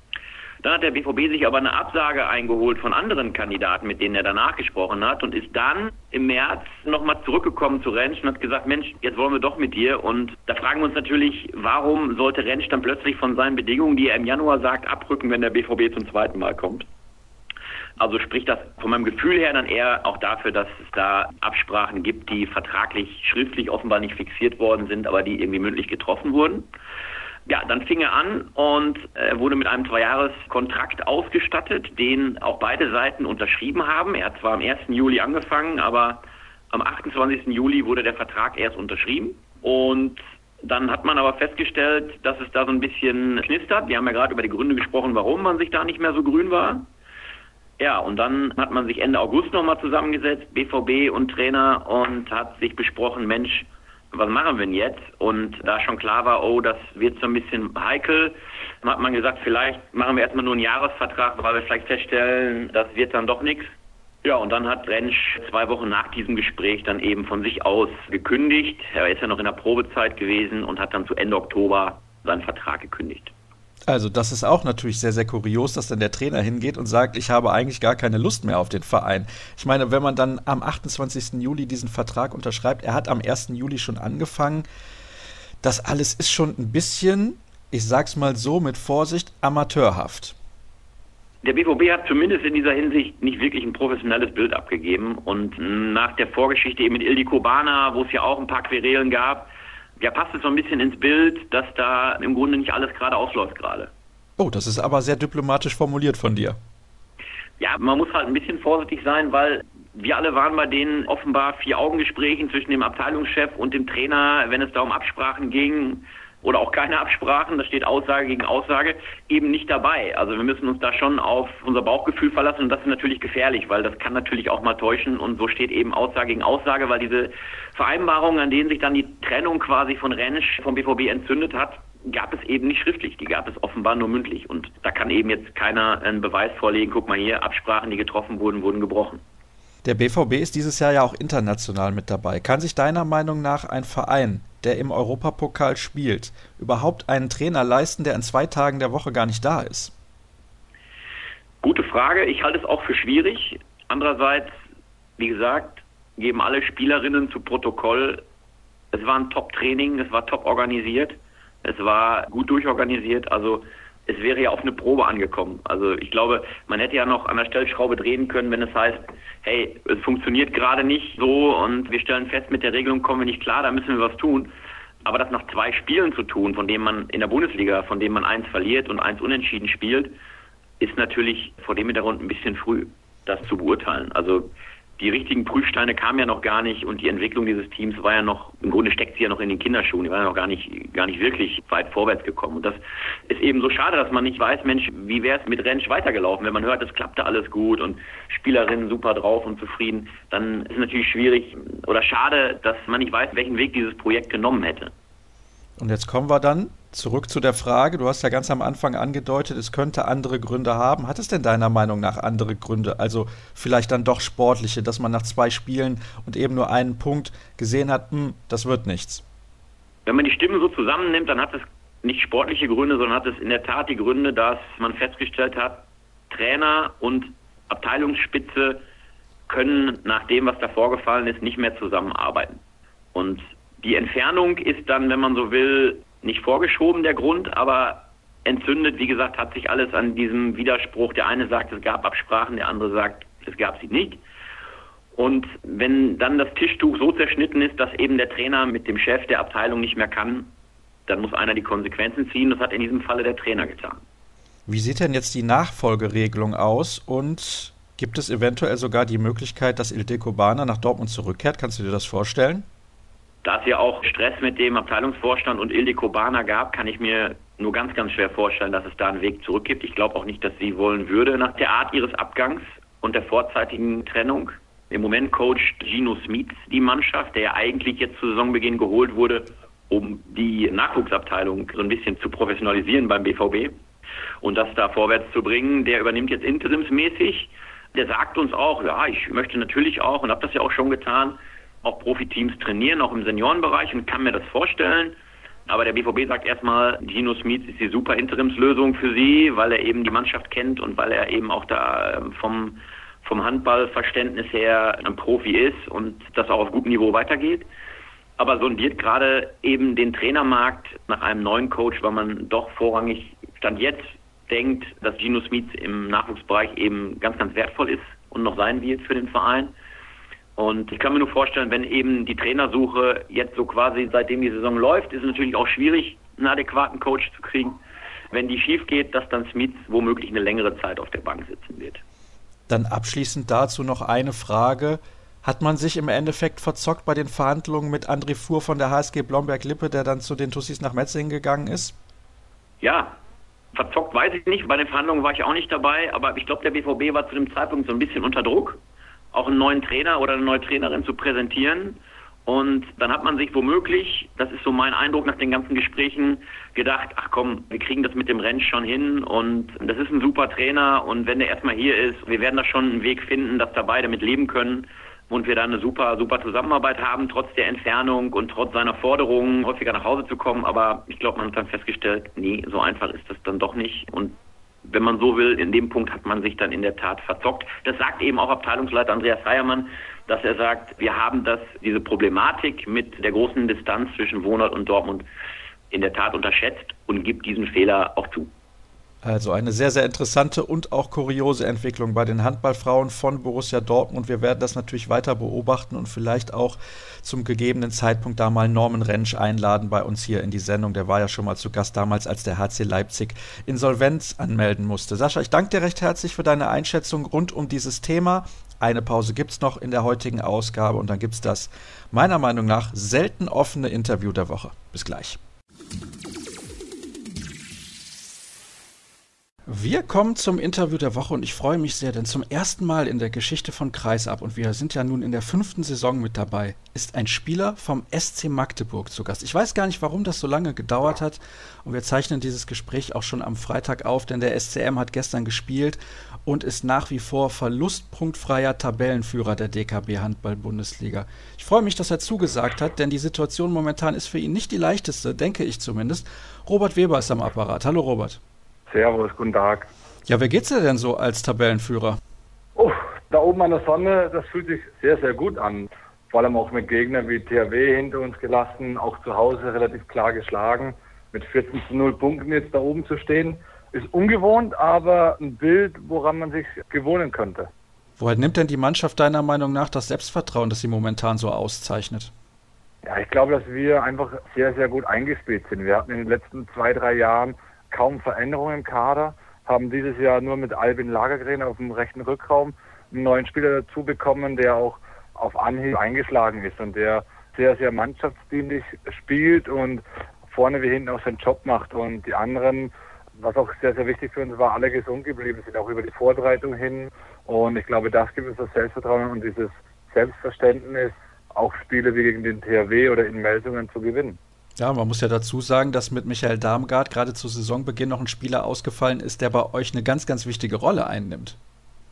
Dann hat der BVB sich aber eine Absage eingeholt von anderen Kandidaten, mit denen er danach gesprochen hat und ist dann im März nochmal zurückgekommen zu Rentsch und hat gesagt, Mensch, jetzt wollen wir doch mit dir. Und da fragen wir uns natürlich, warum sollte Rentsch dann plötzlich von seinen Bedingungen, die er im Januar sagt, abrücken, wenn der BVB zum zweiten Mal kommt? Also spricht das von meinem Gefühl her dann eher auch dafür, dass es da Absprachen gibt, die vertraglich, schriftlich offenbar nicht fixiert worden sind, aber die irgendwie mündlich getroffen wurden. Ja, dann fing er an und er wurde mit einem Zweijahreskontrakt ausgestattet, den auch beide Seiten unterschrieben haben. Er hat zwar am 1. Juli angefangen, aber am 28. Juli wurde der Vertrag erst unterschrieben. Und dann hat man aber festgestellt, dass es da so ein bisschen knistert. Wir haben ja gerade über die Gründe gesprochen, warum man sich da nicht mehr so grün war. Ja, und dann hat man sich Ende August nochmal zusammengesetzt, BVB und Trainer, und hat sich besprochen, Mensch, was machen wir denn jetzt? Und da schon klar war, oh, das wird so ein bisschen heikel, hat man gesagt, vielleicht machen wir erstmal nur einen Jahresvertrag, weil wir vielleicht feststellen, das wird dann doch nichts. Ja, und dann hat Rentsch zwei Wochen nach diesem Gespräch dann eben von sich aus gekündigt. Er ist ja noch in der Probezeit gewesen und hat dann zu Ende Oktober seinen Vertrag gekündigt. Also das ist auch natürlich sehr, sehr kurios, dass dann der Trainer hingeht und sagt, ich habe eigentlich gar keine Lust mehr auf den Verein. Ich meine, wenn man dann am 28. Juli diesen Vertrag unterschreibt, er hat am 1. Juli schon angefangen, das alles ist schon ein bisschen, ich sag's mal so mit Vorsicht, amateurhaft. Der BVB hat zumindest in dieser Hinsicht nicht wirklich ein professionelles Bild abgegeben und nach der Vorgeschichte eben mit Ildiko Bana, wo es ja auch ein paar Querelen gab, ja, passt es so ein bisschen ins Bild, dass da im Grunde nicht alles gerade ausläuft gerade. Oh, das ist aber sehr diplomatisch formuliert von dir. Ja, man muss halt ein bisschen vorsichtig sein, weil wir alle waren bei den offenbar vier Augengesprächen zwischen dem Abteilungschef und dem Trainer, wenn es da um Absprachen ging oder auch keine Absprachen, da steht Aussage gegen Aussage, eben nicht dabei. Also wir müssen uns da schon auf unser Bauchgefühl verlassen und das ist natürlich gefährlich, weil das kann natürlich auch mal täuschen und so steht eben Aussage gegen Aussage, weil diese Vereinbarungen, an denen sich dann die Trennung quasi von Rentsch vom BVB entzündet hat, gab es eben nicht schriftlich, die gab es offenbar nur mündlich und da kann eben jetzt keiner einen Beweis vorlegen, guck mal hier, Absprachen, die getroffen wurden, wurden gebrochen. Der BVB ist dieses Jahr ja auch international mit dabei. Kann sich deiner Meinung nach ein Verein, der im Europapokal spielt, überhaupt einen Trainer leisten, der in zwei Tagen der Woche gar nicht da ist? Gute Frage. Ich halte es auch für schwierig. Andererseits, wie gesagt, geben alle Spielerinnen zu Protokoll, es war ein Top-Training, es war top organisiert, es war gut durchorganisiert. Also es wäre ja auf eine Probe angekommen. Also ich glaube, man hätte ja noch an der Stellschraube drehen können, wenn es heißt, hey, es funktioniert gerade nicht so und wir stellen fest, mit der Regelung kommen wir nicht klar, da müssen wir was tun. Aber das nach zwei Spielen zu tun, von denen man in der Bundesliga, von denen man eins verliert und eins unentschieden spielt, ist natürlich vor dem Hintergrund ein bisschen früh, das zu beurteilen. Also die richtigen Prüfsteine kamen ja noch gar nicht und die Entwicklung dieses Teams war ja noch, im Grunde steckt sie ja noch in den Kinderschuhen, die war ja noch gar nicht, gar nicht wirklich weit vorwärts gekommen. Und das ist eben so schade, dass man nicht weiß, Mensch, wie wäre es mit Rentsch weitergelaufen? Wenn man hört, es klappte alles gut und Spielerinnen super drauf und zufrieden, dann ist es natürlich schwierig oder schade, dass man nicht weiß, welchen Weg dieses Projekt genommen hätte. Und jetzt kommen wir dann zurück zu der Frage, du hast ja ganz am Anfang angedeutet, es könnte andere Gründe haben. Hat es denn deiner Meinung nach andere Gründe? Also vielleicht dann doch sportliche, dass man nach zwei Spielen und eben nur einen Punkt gesehen hat, hm, das wird nichts. Wenn man die Stimmen so zusammennimmt, dann hat es nicht sportliche Gründe, sondern hat es in der Tat die Gründe, dass man festgestellt hat, Trainer und Abteilungsspitze können nach dem, was da vorgefallen ist, nicht mehr zusammenarbeiten. Und die Entfernung ist dann, wenn man so will, nicht vorgeschoben, der Grund, aber entzündet, wie gesagt, hat sich alles an diesem Widerspruch. Der eine sagt, es gab Absprachen, der andere sagt, es gab sie nicht. Und wenn dann das Tischtuch so zerschnitten ist, dass eben der Trainer mit dem Chef der Abteilung nicht mehr kann, dann muss einer die Konsequenzen ziehen. Das hat in diesem Falle der Trainer getan. Wie sieht denn jetzt die Nachfolgeregelung aus und gibt es eventuell sogar die Möglichkeit, dass Ildeko Bana nach Dortmund zurückkehrt? Kannst du dir das vorstellen? Da es ja auch Stress mit dem Abteilungsvorstand und Ildiko Bana gab, kann ich mir nur ganz, ganz schwer vorstellen, dass es da einen Weg zurück gibt. Ich glaube auch nicht, dass sie wollen würde nach der Art ihres Abgangs und der vorzeitigen Trennung. Im Moment coacht Gino Smith die Mannschaft, der ja eigentlich jetzt zu Saisonbeginn geholt wurde, um die Nachwuchsabteilung so ein bisschen zu professionalisieren beim BVB und das da vorwärts zu bringen. Der übernimmt jetzt interimsmäßig. Der sagt uns auch, ja, ich möchte natürlich auch und habe das ja auch schon getan, auch Profiteams trainieren, auch im Seniorenbereich und kann mir das vorstellen. Aber der BVB sagt erstmal, Gino Smith ist die super Interimslösung für sie, weil er eben die Mannschaft kennt und weil er eben auch da ähm, vom, vom Handballverständnis her ein Profi ist und das auch auf gutem Niveau weitergeht. Aber sondiert gerade eben den Trainermarkt nach einem neuen Coach, weil man doch vorrangig Stand jetzt denkt, dass Gino Smith im Nachwuchsbereich eben ganz, ganz wertvoll ist und noch sein wird für den Verein. Und ich kann mir nur vorstellen, wenn eben die Trainersuche jetzt so quasi seitdem die Saison läuft, ist es natürlich auch schwierig, einen adäquaten Coach zu kriegen. Wenn die schief geht, dass dann Smith womöglich eine längere Zeit auf der Bank sitzen wird. Dann abschließend dazu noch eine Frage. Hat man sich im Endeffekt verzockt bei den Verhandlungen mit André Fuhr von der HSG Blomberg-Lippe, der dann zu den Tussis nach Metzingen gegangen ist? Ja, verzockt weiß ich nicht. Bei den Verhandlungen war ich auch nicht dabei, aber ich glaube, der BVB war zu dem Zeitpunkt so ein bisschen unter Druck auch einen neuen Trainer oder eine neue Trainerin zu präsentieren. Und dann hat man sich womöglich, das ist so mein Eindruck nach den ganzen Gesprächen, gedacht, ach komm, wir kriegen das mit dem Rennen schon hin und das ist ein super Trainer und wenn der erstmal hier ist, wir werden da schon einen Weg finden, dass da beide mit leben können und wir da eine super, super Zusammenarbeit haben, trotz der Entfernung und trotz seiner Forderungen, häufiger nach Hause zu kommen. Aber ich glaube, man hat dann festgestellt, nee, so einfach ist das dann doch nicht. Und wenn man so will, in dem Punkt hat man sich dann in der Tat verzockt. Das sagt eben auch Abteilungsleiter Andreas Feiermann, dass er sagt, wir haben das, diese Problematik mit der großen Distanz zwischen Wohnort und Dortmund in der Tat unterschätzt und gibt diesen Fehler auch zu. Also eine sehr, sehr interessante und auch kuriose Entwicklung bei den Handballfrauen von Borussia Dortmund. Wir werden das natürlich weiter beobachten und vielleicht auch zum gegebenen Zeitpunkt da mal Norman Rentsch einladen bei uns hier in die Sendung. Der war ja schon mal zu Gast damals, als der HC Leipzig Insolvenz anmelden musste. Sascha, ich danke dir recht herzlich für deine Einschätzung rund um dieses Thema. Eine Pause gibt es noch in der heutigen Ausgabe und dann gibt es das meiner Meinung nach selten offene Interview der Woche. Bis gleich. Wir kommen zum Interview der Woche und ich freue mich sehr, denn zum ersten Mal in der Geschichte von Kreisab und wir sind ja nun in der fünften Saison mit dabei, ist ein Spieler vom SC Magdeburg zu Gast. Ich weiß gar nicht, warum das so lange gedauert hat und wir zeichnen dieses Gespräch auch schon am Freitag auf, denn der SCM hat gestern gespielt und ist nach wie vor verlustpunktfreier Tabellenführer der DKB Handball-Bundesliga. Ich freue mich, dass er zugesagt hat, denn die Situation momentan ist für ihn nicht die leichteste, denke ich zumindest. Robert Weber ist am Apparat. Hallo Robert. Servus, guten Tag. Ja, wer geht's dir denn so als Tabellenführer? Oh, da oben an der Sonne, das fühlt sich sehr, sehr gut an. Vor allem auch mit Gegnern wie THW hinter uns gelassen, auch zu Hause relativ klar geschlagen. Mit 14 zu 0 Punkten jetzt da oben zu stehen, ist ungewohnt, aber ein Bild, woran man sich gewohnen könnte. Woher nimmt denn die Mannschaft deiner Meinung nach das Selbstvertrauen, das sie momentan so auszeichnet? Ja, ich glaube, dass wir einfach sehr, sehr gut eingespielt sind. Wir hatten in den letzten zwei, drei Jahren kaum Veränderungen im Kader, haben dieses Jahr nur mit Albin Lagergren auf dem rechten Rückraum einen neuen Spieler dazu bekommen, der auch auf Anhieb eingeschlagen ist und der sehr, sehr mannschaftsdienlich spielt und vorne wie hinten auch seinen Job macht. Und die anderen, was auch sehr, sehr wichtig für uns war, alle gesund geblieben sind, auch über die Vorbereitung hin. Und ich glaube, das gibt uns das Selbstvertrauen und dieses Selbstverständnis, auch Spiele wie gegen den THW oder in Meldungen zu gewinnen. Ja, man muss ja dazu sagen, dass mit Michael Darmgard gerade zu Saisonbeginn noch ein Spieler ausgefallen ist, der bei euch eine ganz, ganz wichtige Rolle einnimmt.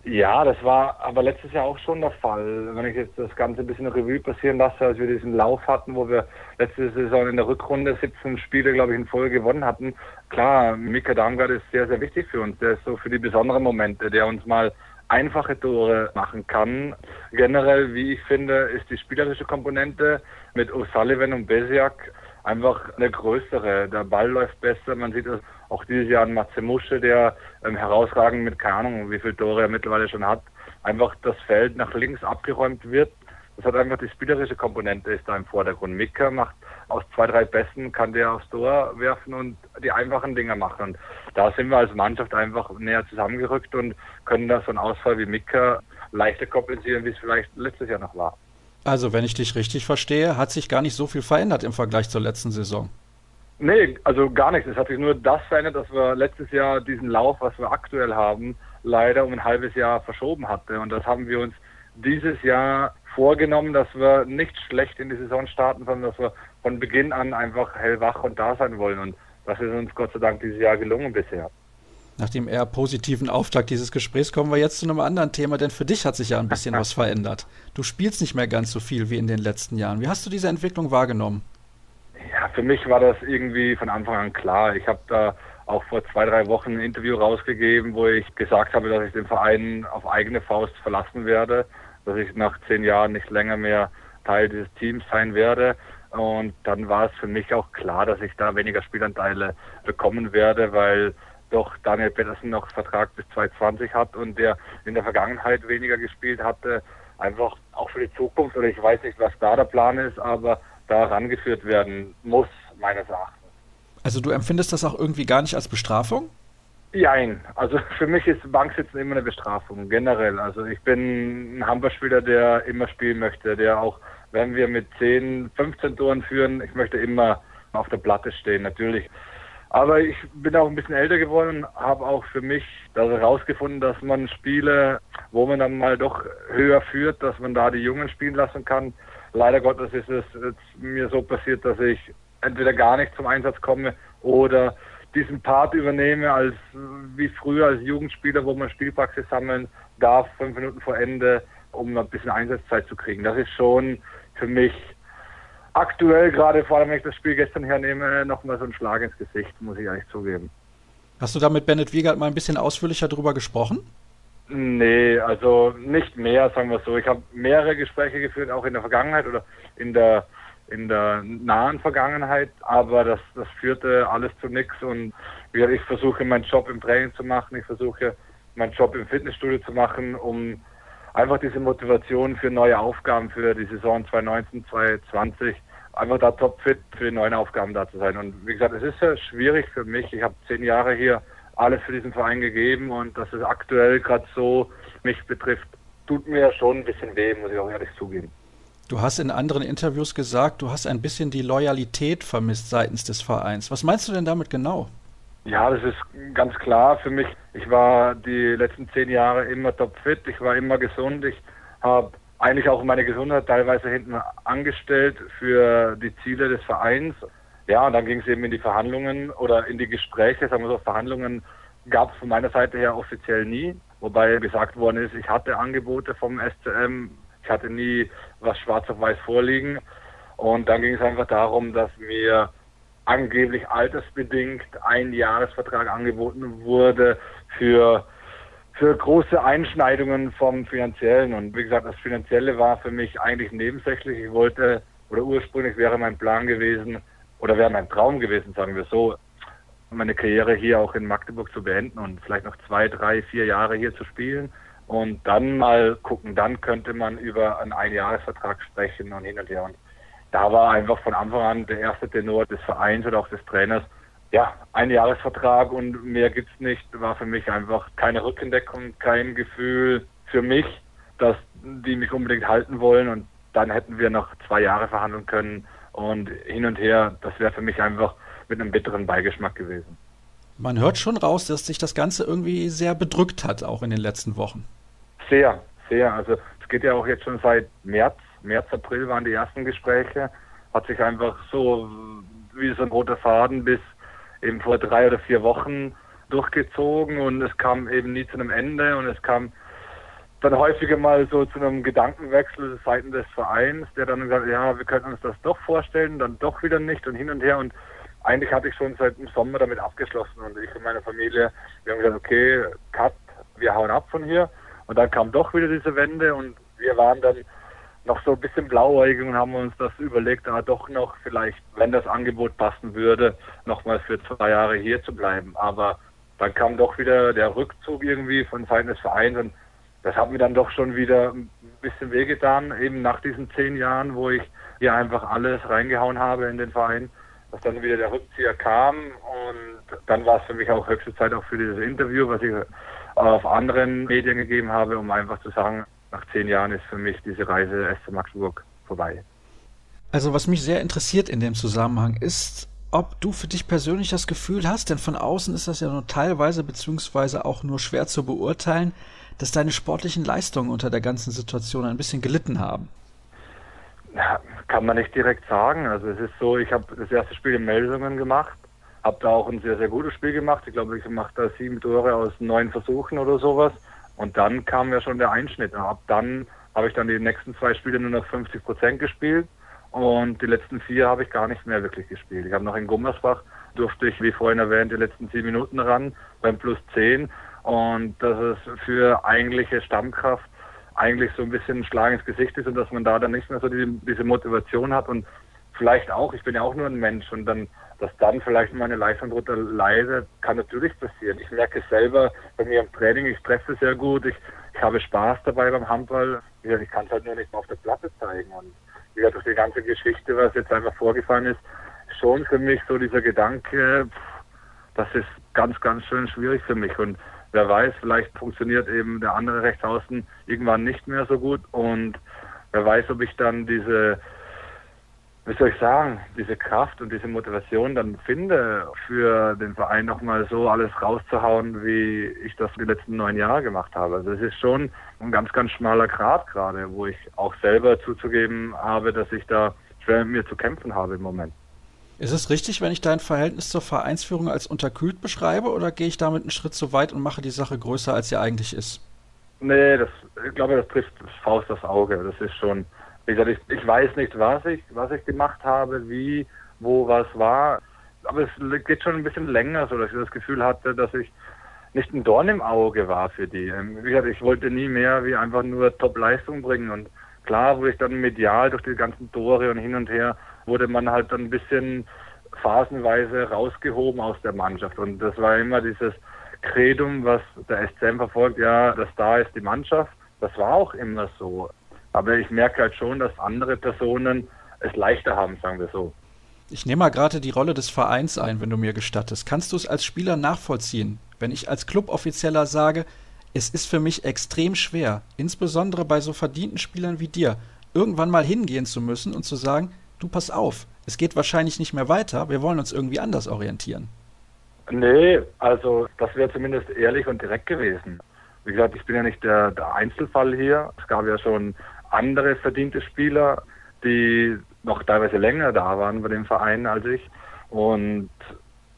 Ja, das war aber letztes Jahr auch schon der Fall. Wenn ich jetzt das Ganze ein bisschen Revue passieren lasse, als wir diesen Lauf hatten, wo wir letzte Saison in der Rückrunde 17 Spiele, glaube ich, in Folge gewonnen hatten. Klar, Mika Darmgard ist sehr, sehr wichtig für uns. Der ist so für die besonderen Momente, der uns mal einfache Tore machen kann. Generell, wie ich finde, ist die spielerische Komponente mit O'Sullivan und Besiak einfach eine größere. Der Ball läuft besser. Man sieht es auch dieses Jahr an Matze Musche, der ähm, herausragend mit keine Ahnung, wie viele Tore er mittlerweile schon hat, einfach das Feld nach links abgeräumt wird. Das hat einfach die spielerische Komponente ist da im Vordergrund. Mika macht aus zwei, drei Besten, kann der aufs Tor werfen und die einfachen Dinge machen. Und da sind wir als Mannschaft einfach näher zusammengerückt und können da so einen Ausfall wie Mika leichter kompensieren, wie es vielleicht letztes Jahr noch war. Also, wenn ich dich richtig verstehe, hat sich gar nicht so viel verändert im Vergleich zur letzten Saison. Nee, also gar nichts. Es hat sich nur das verändert, dass wir letztes Jahr diesen Lauf, was wir aktuell haben, leider um ein halbes Jahr verschoben hatten. Und das haben wir uns dieses Jahr vorgenommen, dass wir nicht schlecht in die Saison starten, sondern dass wir von Beginn an einfach hellwach und da sein wollen. Und das ist uns Gott sei Dank dieses Jahr gelungen bisher. Nach dem eher positiven Auftakt dieses Gesprächs kommen wir jetzt zu einem anderen Thema, denn für dich hat sich ja ein bisschen was verändert. Du spielst nicht mehr ganz so viel wie in den letzten Jahren. Wie hast du diese Entwicklung wahrgenommen? Ja, für mich war das irgendwie von Anfang an klar. Ich habe da auch vor zwei, drei Wochen ein Interview rausgegeben, wo ich gesagt habe, dass ich den Verein auf eigene Faust verlassen werde, dass ich nach zehn Jahren nicht länger mehr Teil dieses Teams sein werde. Und dann war es für mich auch klar, dass ich da weniger Spielanteile bekommen werde, weil doch Daniel Pettersen noch Vertrag bis 2020 hat und der in der Vergangenheit weniger gespielt hatte, einfach auch für die Zukunft oder ich weiß nicht, was da der Plan ist, aber da rangeführt werden muss, meines Erachtens. Also du empfindest das auch irgendwie gar nicht als Bestrafung? Nein, also für mich ist Banksitzen immer eine Bestrafung, generell. Also ich bin ein Handballspieler, der immer spielen möchte, der auch, wenn wir mit 10, 15 Toren führen, ich möchte immer auf der Platte stehen, natürlich. Aber ich bin auch ein bisschen älter geworden habe auch für mich herausgefunden, dass man Spiele, wo man dann mal doch höher führt, dass man da die Jungen spielen lassen kann. Leider Gottes ist es mir so passiert, dass ich entweder gar nicht zum Einsatz komme oder diesen Part übernehme als wie früher als Jugendspieler, wo man Spielpraxis sammeln darf, fünf Minuten vor Ende, um ein bisschen Einsatzzeit zu kriegen. Das ist schon für mich aktuell, gerade vor allem, wenn ich das Spiel gestern hernehme, nochmal so ein Schlag ins Gesicht, muss ich eigentlich zugeben. Hast du da mit Bennett Wiegert mal ein bisschen ausführlicher drüber gesprochen? Nee, also nicht mehr, sagen wir so. Ich habe mehrere Gespräche geführt, auch in der Vergangenheit oder in der in der nahen Vergangenheit, aber das, das führte alles zu nichts und ich versuche meinen Job im Training zu machen, ich versuche meinen Job im Fitnessstudio zu machen, um einfach diese Motivation für neue Aufgaben für die Saison 2019, 2020 einfach da topfit für die neuen Aufgaben da zu sein. Und wie gesagt, es ist ja schwierig für mich. Ich habe zehn Jahre hier alles für diesen Verein gegeben und dass es aktuell gerade so mich betrifft, tut mir schon ein bisschen weh, muss ich auch ehrlich zugeben. Du hast in anderen Interviews gesagt, du hast ein bisschen die Loyalität vermisst seitens des Vereins. Was meinst du denn damit genau? Ja, das ist ganz klar für mich. Ich war die letzten zehn Jahre immer topfit, ich war immer gesund, ich habe eigentlich auch meine Gesundheit teilweise hinten angestellt für die Ziele des Vereins. Ja, und dann ging es eben in die Verhandlungen oder in die Gespräche, sagen wir so, Verhandlungen gab es von meiner Seite her offiziell nie, wobei gesagt worden ist, ich hatte Angebote vom SCM, ich hatte nie was schwarz auf weiß vorliegen. Und dann ging es einfach darum, dass mir angeblich altersbedingt ein Jahresvertrag angeboten wurde für, für große Einschneidungen vom Finanziellen. Und wie gesagt, das Finanzielle war für mich eigentlich nebensächlich. Ich wollte, oder ursprünglich wäre mein Plan gewesen, oder wäre mein Traum gewesen, sagen wir so, meine Karriere hier auch in Magdeburg zu beenden und vielleicht noch zwei, drei, vier Jahre hier zu spielen und dann mal gucken, dann könnte man über einen Einjahresvertrag sprechen und hin und her. Und da war einfach von Anfang an der erste Tenor des Vereins oder auch des Trainers, ja, ein Jahresvertrag und mehr gibt's nicht, war für mich einfach keine Rückendeckung, kein Gefühl für mich, dass die mich unbedingt halten wollen und dann hätten wir noch zwei Jahre verhandeln können und hin und her, das wäre für mich einfach mit einem bitteren Beigeschmack gewesen. Man hört schon raus, dass sich das Ganze irgendwie sehr bedrückt hat, auch in den letzten Wochen. Sehr, sehr. Also es geht ja auch jetzt schon seit März, März, April waren die ersten Gespräche. Hat sich einfach so wie so ein roter Faden bis eben vor drei oder vier Wochen durchgezogen und es kam eben nie zu einem Ende und es kam dann häufiger mal so zu einem Gedankenwechsel seitens des Vereins, der dann gesagt, ja, wir könnten uns das doch vorstellen, dann doch wieder nicht und hin und her und eigentlich hatte ich schon seit dem Sommer damit abgeschlossen und ich und meine Familie, wir haben gesagt, okay, cut, wir hauen ab von hier und dann kam doch wieder diese Wende und wir waren dann noch so ein bisschen blauäugig und haben uns das überlegt, da doch noch vielleicht, wenn das Angebot passen würde, nochmal für zwei Jahre hier zu bleiben. Aber dann kam doch wieder der Rückzug irgendwie von Seiten des Vereins und das hat mir dann doch schon wieder ein bisschen wehgetan, eben nach diesen zehn Jahren, wo ich hier einfach alles reingehauen habe in den Verein, dass dann wieder der Rückzieher kam und dann war es für mich auch höchste Zeit auch für dieses Interview, was ich auf anderen Medien gegeben habe, um einfach zu sagen, nach zehn Jahren ist für mich diese Reise SC Magdeburg vorbei. Also was mich sehr interessiert in dem Zusammenhang ist, ob du für dich persönlich das Gefühl hast, denn von außen ist das ja nur teilweise beziehungsweise auch nur schwer zu beurteilen, dass deine sportlichen Leistungen unter der ganzen Situation ein bisschen gelitten haben? Ja, kann man nicht direkt sagen. Also es ist so, ich habe das erste Spiel in Melsungen gemacht, habe da auch ein sehr, sehr gutes Spiel gemacht. Ich glaube, ich mache da sieben Tore aus neun Versuchen oder sowas. Und dann kam ja schon der Einschnitt. Und ab dann habe ich dann die nächsten zwei Spiele nur noch 50 Prozent gespielt. Und die letzten vier habe ich gar nicht mehr wirklich gespielt. Ich habe noch in Gummersbach, durfte ich, wie vorhin erwähnt, die letzten zehn Minuten ran beim Plus zehn. Und das ist für eigentliche Stammkraft eigentlich so ein bisschen ein Schlag ins Gesicht ist und dass man da dann nicht mehr so die, diese Motivation hat und vielleicht auch, ich bin ja auch nur ein Mensch und dann, dass dann vielleicht meine Leistung drunter leidet, kann natürlich passieren. Ich merke selber bei mir im Training, ich treffe sehr gut, ich, ich habe Spaß dabei beim Handball. Ich kann es halt nur nicht mehr auf der Platte zeigen und ja, durch die ganze Geschichte, was jetzt einfach vorgefallen ist, schon für mich so dieser Gedanke, das ist ganz, ganz schön schwierig für mich und wer weiß, vielleicht funktioniert eben der andere Rechtsaußen irgendwann nicht mehr so gut und wer weiß, ob ich dann diese, wie soll ich sagen, diese Kraft und diese Motivation dann finde, für den Verein nochmal so alles rauszuhauen, wie ich das die letzten neun Jahre gemacht habe. Also es ist schon ein ganz, ganz schmaler Grad gerade, wo ich auch selber zuzugeben habe, dass ich da schwer mit mir zu kämpfen habe im Moment. Ist es richtig, wenn ich dein Verhältnis zur Vereinsführung als unterkühlt beschreibe oder gehe ich damit einen Schritt zu weit und mache die Sache größer, als sie eigentlich ist? Nee, das, ich glaube, das trifft Faust aufs Auge. Das ist schon, wie gesagt, ich, ich weiß nicht, was ich, was ich gemacht habe, wie, wo was war. Aber es geht schon ein bisschen länger, so dass ich das Gefühl hatte, dass ich nicht ein Dorn im Auge war für die. Ähm, wie gesagt, ich wollte nie mehr wie einfach nur Top-Leistung bringen und klar wurde ich dann medial durch die ganzen Tore und hin und her wurde man halt dann ein bisschen phasenweise rausgehoben aus der Mannschaft. Und das war immer dieses Kredum, was der SCM verfolgt, ja, das da ist die Mannschaft. Das war auch immer so. Aber ich merke halt schon, dass andere Personen es leichter haben, sagen wir so. Ich nehme mal gerade die Rolle des Vereins ein, wenn du mir gestattest. Kannst du es als Spieler nachvollziehen, wenn ich als Cluboffizieller sage, es ist für mich extrem schwer, insbesondere bei so verdienten Spielern wie dir, irgendwann mal hingehen zu müssen und zu sagen, du pass auf, es geht wahrscheinlich nicht mehr weiter, wir wollen uns irgendwie anders orientieren. Nee, also das wäre zumindest ehrlich und direkt gewesen. Wie gesagt, ich bin ja nicht der, der Einzelfall hier. Es gab ja schon andere verdiente Spieler, die noch teilweise länger da waren bei dem Verein als ich. Und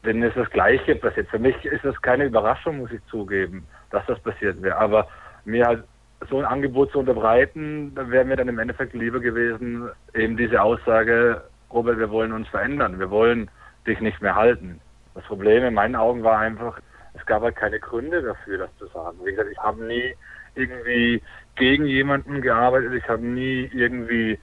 denen ist das Gleiche passiert. Für mich ist das keine Überraschung, muss ich zugeben, dass das passiert wäre. Aber mir halt so ein Angebot zu unterbreiten, da wäre mir dann im Endeffekt lieber gewesen, eben diese Aussage, Robert, wir wollen uns verändern, wir wollen dich nicht mehr halten. Das Problem in meinen Augen war einfach, es gab halt keine Gründe dafür, das zu sagen. Wie gesagt, ich habe nie irgendwie gegen jemanden gearbeitet, ich habe nie irgendwie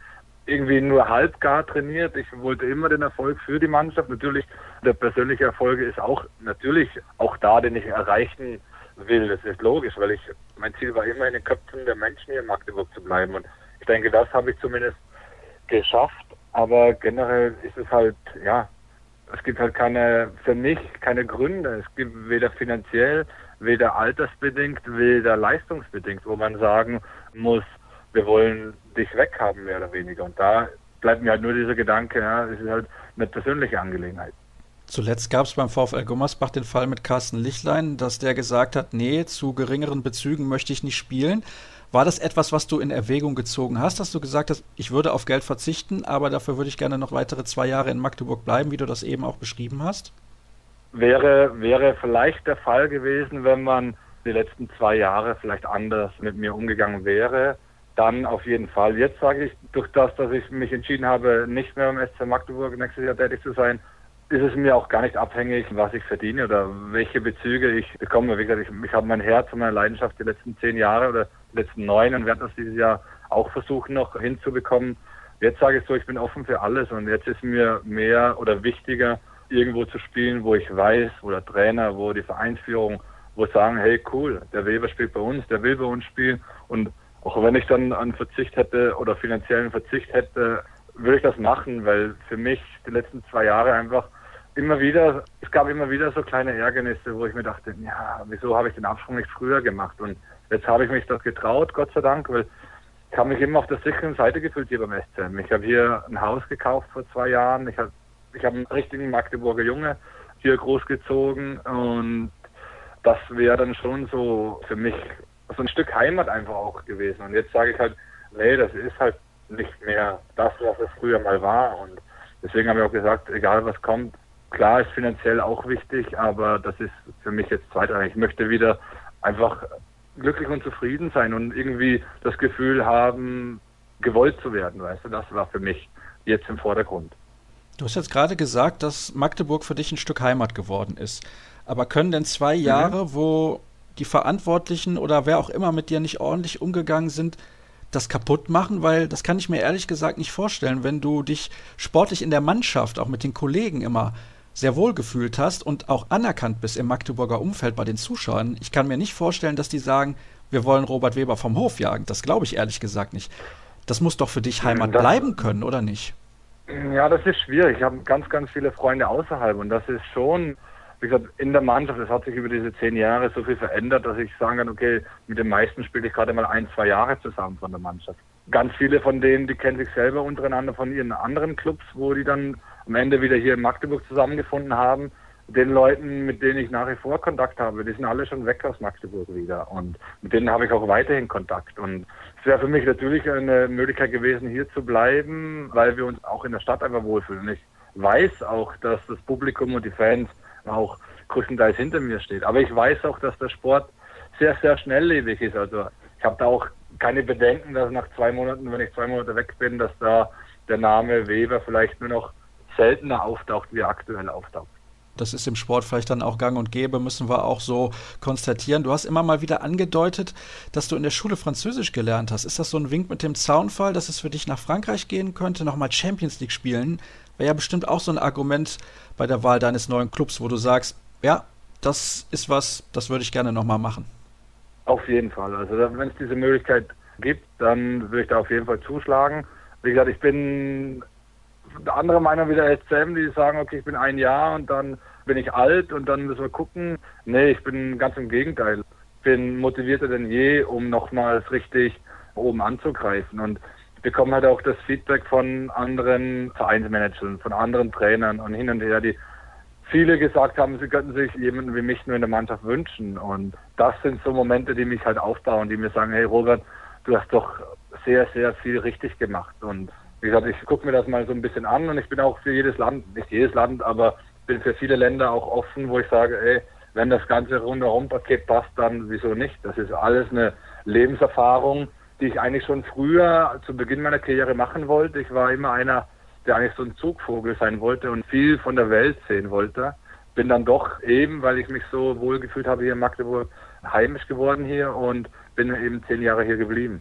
irgendwie nur halbgar trainiert. Ich wollte immer den Erfolg für die Mannschaft. Natürlich, der persönliche Erfolg ist auch natürlich auch da, den ich erreichen will. Das ist logisch, weil ich mein Ziel war immer in den Köpfen der Menschen hier in Magdeburg zu bleiben. Und ich denke, das habe ich zumindest geschafft. Aber generell ist es halt, ja, es gibt halt keine, für mich keine Gründe. Es gibt weder finanziell, weder altersbedingt, weder leistungsbedingt, wo man sagen muss, wir wollen dich weghaben, mehr oder weniger. Und da bleibt mir halt nur dieser Gedanke, ja, es ist halt eine persönliche Angelegenheit. Zuletzt gab es beim VfL Gummersbach den Fall mit Carsten Lichtlein, dass der gesagt hat, nee, zu geringeren Bezügen möchte ich nicht spielen. War das etwas, was du in Erwägung gezogen hast, dass du gesagt hast, ich würde auf Geld verzichten, aber dafür würde ich gerne noch weitere zwei Jahre in Magdeburg bleiben, wie du das eben auch beschrieben hast? Wäre, wäre vielleicht der Fall gewesen, wenn man die letzten zwei Jahre vielleicht anders mit mir umgegangen wäre. Dann auf jeden Fall. Jetzt sage ich, durch das, dass ich mich entschieden habe, nicht mehr beim SC Magdeburg nächstes Jahr tätig zu sein, ist es mir auch gar nicht abhängig, was ich verdiene oder welche Bezüge ich bekomme. Wie gesagt, ich, ich habe mein Herz und meine Leidenschaft die letzten zehn Jahre oder die letzten neun und werde das dieses Jahr auch versuchen noch hinzubekommen. Jetzt sage ich so, ich bin offen für alles und jetzt ist mir mehr oder wichtiger, irgendwo zu spielen, wo ich weiß, wo der Trainer, wo die Vereinsführung, wo sagen, hey cool, der Weber spielt bei uns, der will bei uns spielen und auch wenn ich dann einen Verzicht hätte oder finanziellen Verzicht hätte, würde ich das machen, weil für mich die letzten zwei Jahre einfach immer wieder, es gab immer wieder so kleine Ärgernisse, wo ich mir dachte, ja, wieso habe ich den Absprung nicht früher gemacht? Und jetzt habe ich mich das getraut, Gott sei Dank, weil ich habe mich immer auf der sicheren Seite gefühlt hier beim SCM. Ich habe hier ein Haus gekauft vor zwei Jahren. Ich habe ich hab einen richtigen Magdeburger Junge hier großgezogen und das wäre dann schon so für mich so ein Stück Heimat einfach auch gewesen. Und jetzt sage ich halt, nee, das ist halt nicht mehr das, was es früher mal war. Und deswegen habe ich auch gesagt, egal was kommt, klar ist finanziell auch wichtig, aber das ist für mich jetzt zweitrangig. Ich möchte wieder einfach glücklich und zufrieden sein und irgendwie das Gefühl haben, gewollt zu werden, weißt du, das war für mich jetzt im Vordergrund. Du hast jetzt gerade gesagt, dass Magdeburg für dich ein Stück Heimat geworden ist. Aber können denn zwei mhm. Jahre, mhm. wo die Verantwortlichen oder wer auch immer mit dir nicht ordentlich umgegangen sind, das kaputt machen? Weil das kann ich mir ehrlich gesagt nicht vorstellen, wenn du dich sportlich in der Mannschaft, auch mit den Kollegen immer sehr wohl gefühlt hast und auch anerkannt bist im Magdeburger Umfeld bei den Zuschauern. Ich kann mir nicht vorstellen, dass die sagen, wir wollen Robert Weber vom Hof jagen. Das glaube ich ehrlich gesagt nicht. Das muss doch für dich Heimat das, bleiben können, oder nicht? Ja, das ist schwierig. Ich habe ganz, ganz viele Freunde außerhalb und das ist schon, wie gesagt, in der Mannschaft, es hat sich über diese zehn Jahre so viel verändert, dass ich sagen kann, okay, mit den meisten spiele ich gerade mal ein, zwei Jahre zusammen von der Mannschaft. Ganz viele von denen, die kennen sich selber untereinander von ihren anderen Clubs, wo die dann am Ende wieder hier in Magdeburg zusammengefunden haben. Den Leuten, mit denen ich nach wie vor Kontakt habe, die sind alle schon weg aus Magdeburg wieder. Und mit denen habe ich auch weiterhin Kontakt. Und wäre für mich natürlich eine Möglichkeit gewesen, hier zu bleiben, weil wir uns auch in der Stadt einfach wohlfühlen. Ich weiß auch, dass das Publikum und die Fans auch größtenteils hinter mir steht. Aber ich weiß auch, dass der Sport sehr, sehr schnelllebig ist. Also ich habe da auch keine Bedenken, dass nach zwei Monaten, wenn ich zwei Monate weg bin, dass da der Name Weber vielleicht nur noch seltener auftaucht, wie er aktuell auftaucht. Das ist im Sport vielleicht dann auch gang und gäbe, müssen wir auch so konstatieren. Du hast immer mal wieder angedeutet, dass du in der Schule Französisch gelernt hast. Ist das so ein Wink mit dem Zaunfall, dass es für dich nach Frankreich gehen könnte, nochmal Champions League spielen? Wäre ja bestimmt auch so ein Argument bei der Wahl deines neuen Clubs, wo du sagst, ja, das ist was, das würde ich gerne nochmal machen. Auf jeden Fall. Also wenn es diese Möglichkeit gibt, dann würde ich da auf jeden Fall zuschlagen. Wie gesagt, ich bin andere Meinung wieder als Sam, die sagen, okay, ich bin ein Jahr und dann bin ich alt und dann müssen wir gucken. Nee, ich bin ganz im Gegenteil. Ich bin motivierter denn je, um nochmals richtig oben anzugreifen. Und ich bekomme halt auch das Feedback von anderen Vereinsmanagern, von anderen Trainern und hin und her, die viele gesagt haben, sie könnten sich jemanden wie mich nur in der Mannschaft wünschen. Und das sind so Momente, die mich halt aufbauen, die mir sagen, hey Robert, du hast doch sehr, sehr viel richtig gemacht. Und wie gesagt, ich gucke mir das mal so ein bisschen an und ich bin auch für jedes Land, nicht jedes Land, aber bin für viele Länder auch offen, wo ich sage, ey, wenn das ganze Rundherum-Paket passt, dann wieso nicht? Das ist alles eine Lebenserfahrung, die ich eigentlich schon früher zu Beginn meiner Karriere machen wollte. Ich war immer einer, der eigentlich so ein Zugvogel sein wollte und viel von der Welt sehen wollte. Bin dann doch eben, weil ich mich so wohl gefühlt habe hier in Magdeburg, heimisch geworden hier und bin eben zehn Jahre hier geblieben.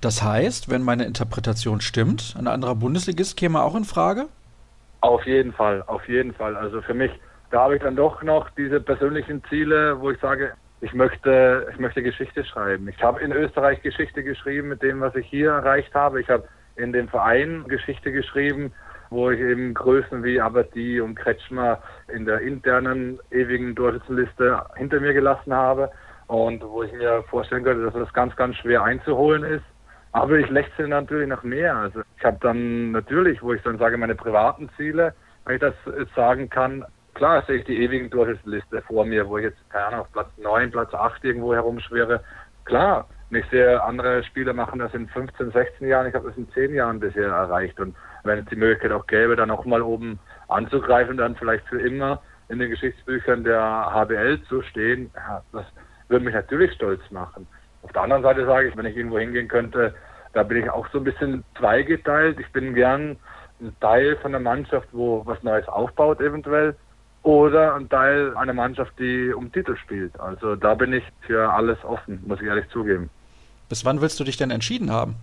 Das heißt, wenn meine Interpretation stimmt, ein anderer Bundesligist käme auch in Frage? Auf jeden Fall, auf jeden Fall. Also für mich, da habe ich dann doch noch diese persönlichen Ziele, wo ich sage, ich möchte, ich möchte Geschichte schreiben. Ich habe in Österreich Geschichte geschrieben mit dem, was ich hier erreicht habe. Ich habe in dem Verein Geschichte geschrieben, wo ich eben Größen wie Abadi und Kretschmer in der internen ewigen Torschützenliste hinter mir gelassen habe und wo ich mir vorstellen könnte, dass das ganz, ganz schwer einzuholen ist. Aber ich lechze natürlich nach mehr. Also ich habe dann natürlich, wo ich dann sage, meine privaten Ziele, wenn ich das jetzt sagen kann, klar sehe ich die ewigen Torschützenliste vor mir, wo ich jetzt, keine Ahnung, auf Platz 9, Platz 8 irgendwo herumschwere. Klar, ich sehe andere Spieler machen das in 15, 16 Jahren, ich habe das in 10 Jahren bisher erreicht. Und wenn es die Möglichkeit auch gäbe, dann auch mal oben anzugreifen, dann vielleicht für immer in den Geschichtsbüchern der HBL zu stehen, ja, das würde mich natürlich stolz machen. Auf der anderen Seite sage ich, wenn ich irgendwo hingehen könnte, da bin ich auch so ein bisschen zweigeteilt. Ich bin gern ein Teil von der Mannschaft, wo was Neues aufbaut eventuell oder ein Teil einer Mannschaft, die um Titel spielt. Also da bin ich für alles offen, muss ich ehrlich zugeben. Bis wann willst du dich denn entschieden haben?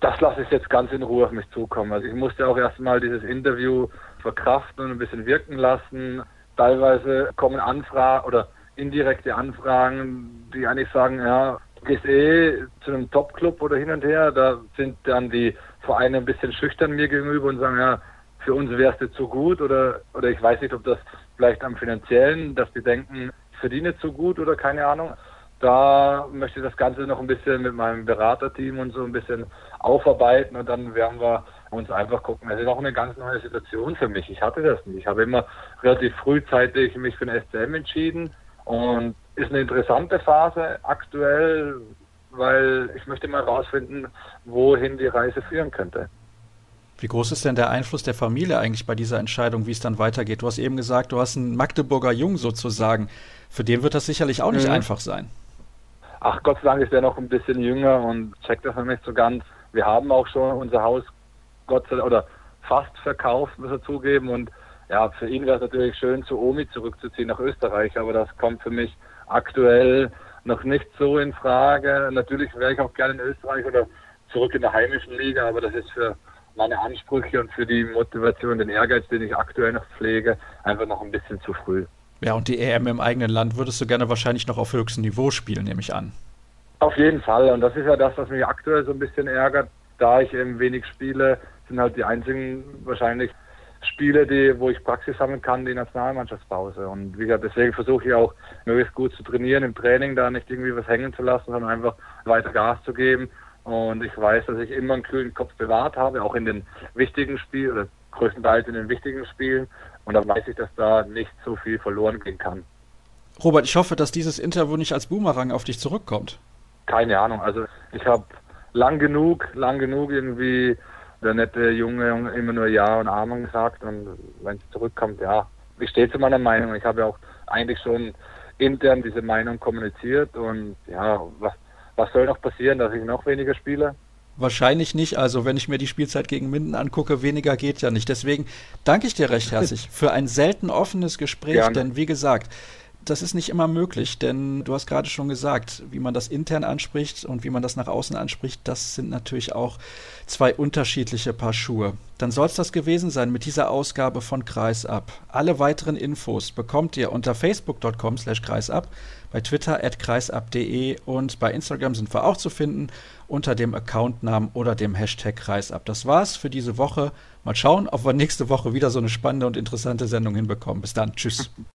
Das lasse ich jetzt ganz in Ruhe auf mich zukommen. Also ich musste auch erstmal dieses Interview verkraften und ein bisschen wirken lassen. Teilweise kommen Anfragen oder indirekte Anfragen, die eigentlich sagen, ja, gehst eh zu einem Top-Club oder hin und her, da sind dann die Vereine ein bisschen schüchtern mir gegenüber und sagen, ja, für uns wärst du zu gut oder, oder ich weiß nicht, ob das vielleicht am finanziellen, dass die denken, ich verdiene zu gut oder keine Ahnung. Da möchte ich das Ganze noch ein bisschen mit meinem Beraterteam und so ein bisschen aufarbeiten und dann werden wir uns einfach gucken. Das ist auch eine ganz neue Situation für mich. Ich hatte das nicht. Ich habe immer relativ frühzeitig mich für den SCM entschieden und ist eine interessante Phase aktuell, weil ich möchte mal herausfinden, wohin die Reise führen könnte. Wie groß ist denn der Einfluss der Familie eigentlich bei dieser Entscheidung, wie es dann weitergeht? Du hast eben gesagt, du hast einen Magdeburger Jung sozusagen. Für den wird das sicherlich auch nicht mhm. einfach sein. Ach, Gott sei Dank ist der noch ein bisschen jünger und checkt das noch nicht so ganz. Wir haben auch schon unser Haus Gott sei Dank oder fast verkauft, muss er zugeben. Und ja, für ihn wäre es natürlich schön, zu Omi zurückzuziehen nach Österreich, aber das kommt für mich aktuell noch nicht so in Frage. Natürlich wäre ich auch gerne in Österreich oder zurück in der heimischen Liga, aber das ist für meine Ansprüche und für die Motivation, den Ehrgeiz, den ich aktuell noch pflege, einfach noch ein bisschen zu früh. Ja, und die EM im eigenen Land würdest du gerne wahrscheinlich noch auf höchstem Niveau spielen, nehme ich an. Auf jeden Fall. Und das ist ja das, was mich aktuell so ein bisschen ärgert. Da ich eben wenig spiele, sind halt die einzigen wahrscheinlich Spiele, die, wo ich Praxis sammeln kann, die Nationalmannschaftspause. Und wie gesagt, deswegen versuche ich auch möglichst gut zu trainieren im Training, da nicht irgendwie was hängen zu lassen, sondern einfach weiter Gas zu geben. Und ich weiß, dass ich immer einen kühlen Kopf bewahrt habe, auch in den wichtigen Spielen oder größtenteils in den wichtigen Spielen. Und da weiß ich, dass da nicht so viel verloren gehen kann. Robert, ich hoffe, dass dieses Interview nicht als Boomerang auf dich zurückkommt. Keine Ahnung. Also ich habe lang genug, lang genug irgendwie der nette Junge immer nur Ja und Amen gesagt und wenn es zurückkommt, ja, ich stehe zu meiner Meinung. Ich habe ja auch eigentlich schon intern diese Meinung kommuniziert und ja, was, was soll noch passieren, dass ich noch weniger spiele? Wahrscheinlich nicht. Also, wenn ich mir die Spielzeit gegen Minden angucke, weniger geht ja nicht. Deswegen danke ich dir recht herzlich für ein selten offenes Gespräch, Gerne. denn wie gesagt, das ist nicht immer möglich, denn du hast gerade schon gesagt, wie man das intern anspricht und wie man das nach außen anspricht, das sind natürlich auch zwei unterschiedliche Paar Schuhe. Dann soll es das gewesen sein mit dieser Ausgabe von Kreisab. Alle weiteren Infos bekommt ihr unter facebook.com slash kreisab, bei Twitter at kreisab.de und bei Instagram sind wir auch zu finden unter dem Accountnamen oder dem Hashtag Kreisab. Das war's für diese Woche. Mal schauen, ob wir nächste Woche wieder so eine spannende und interessante Sendung hinbekommen. Bis dann. Tschüss.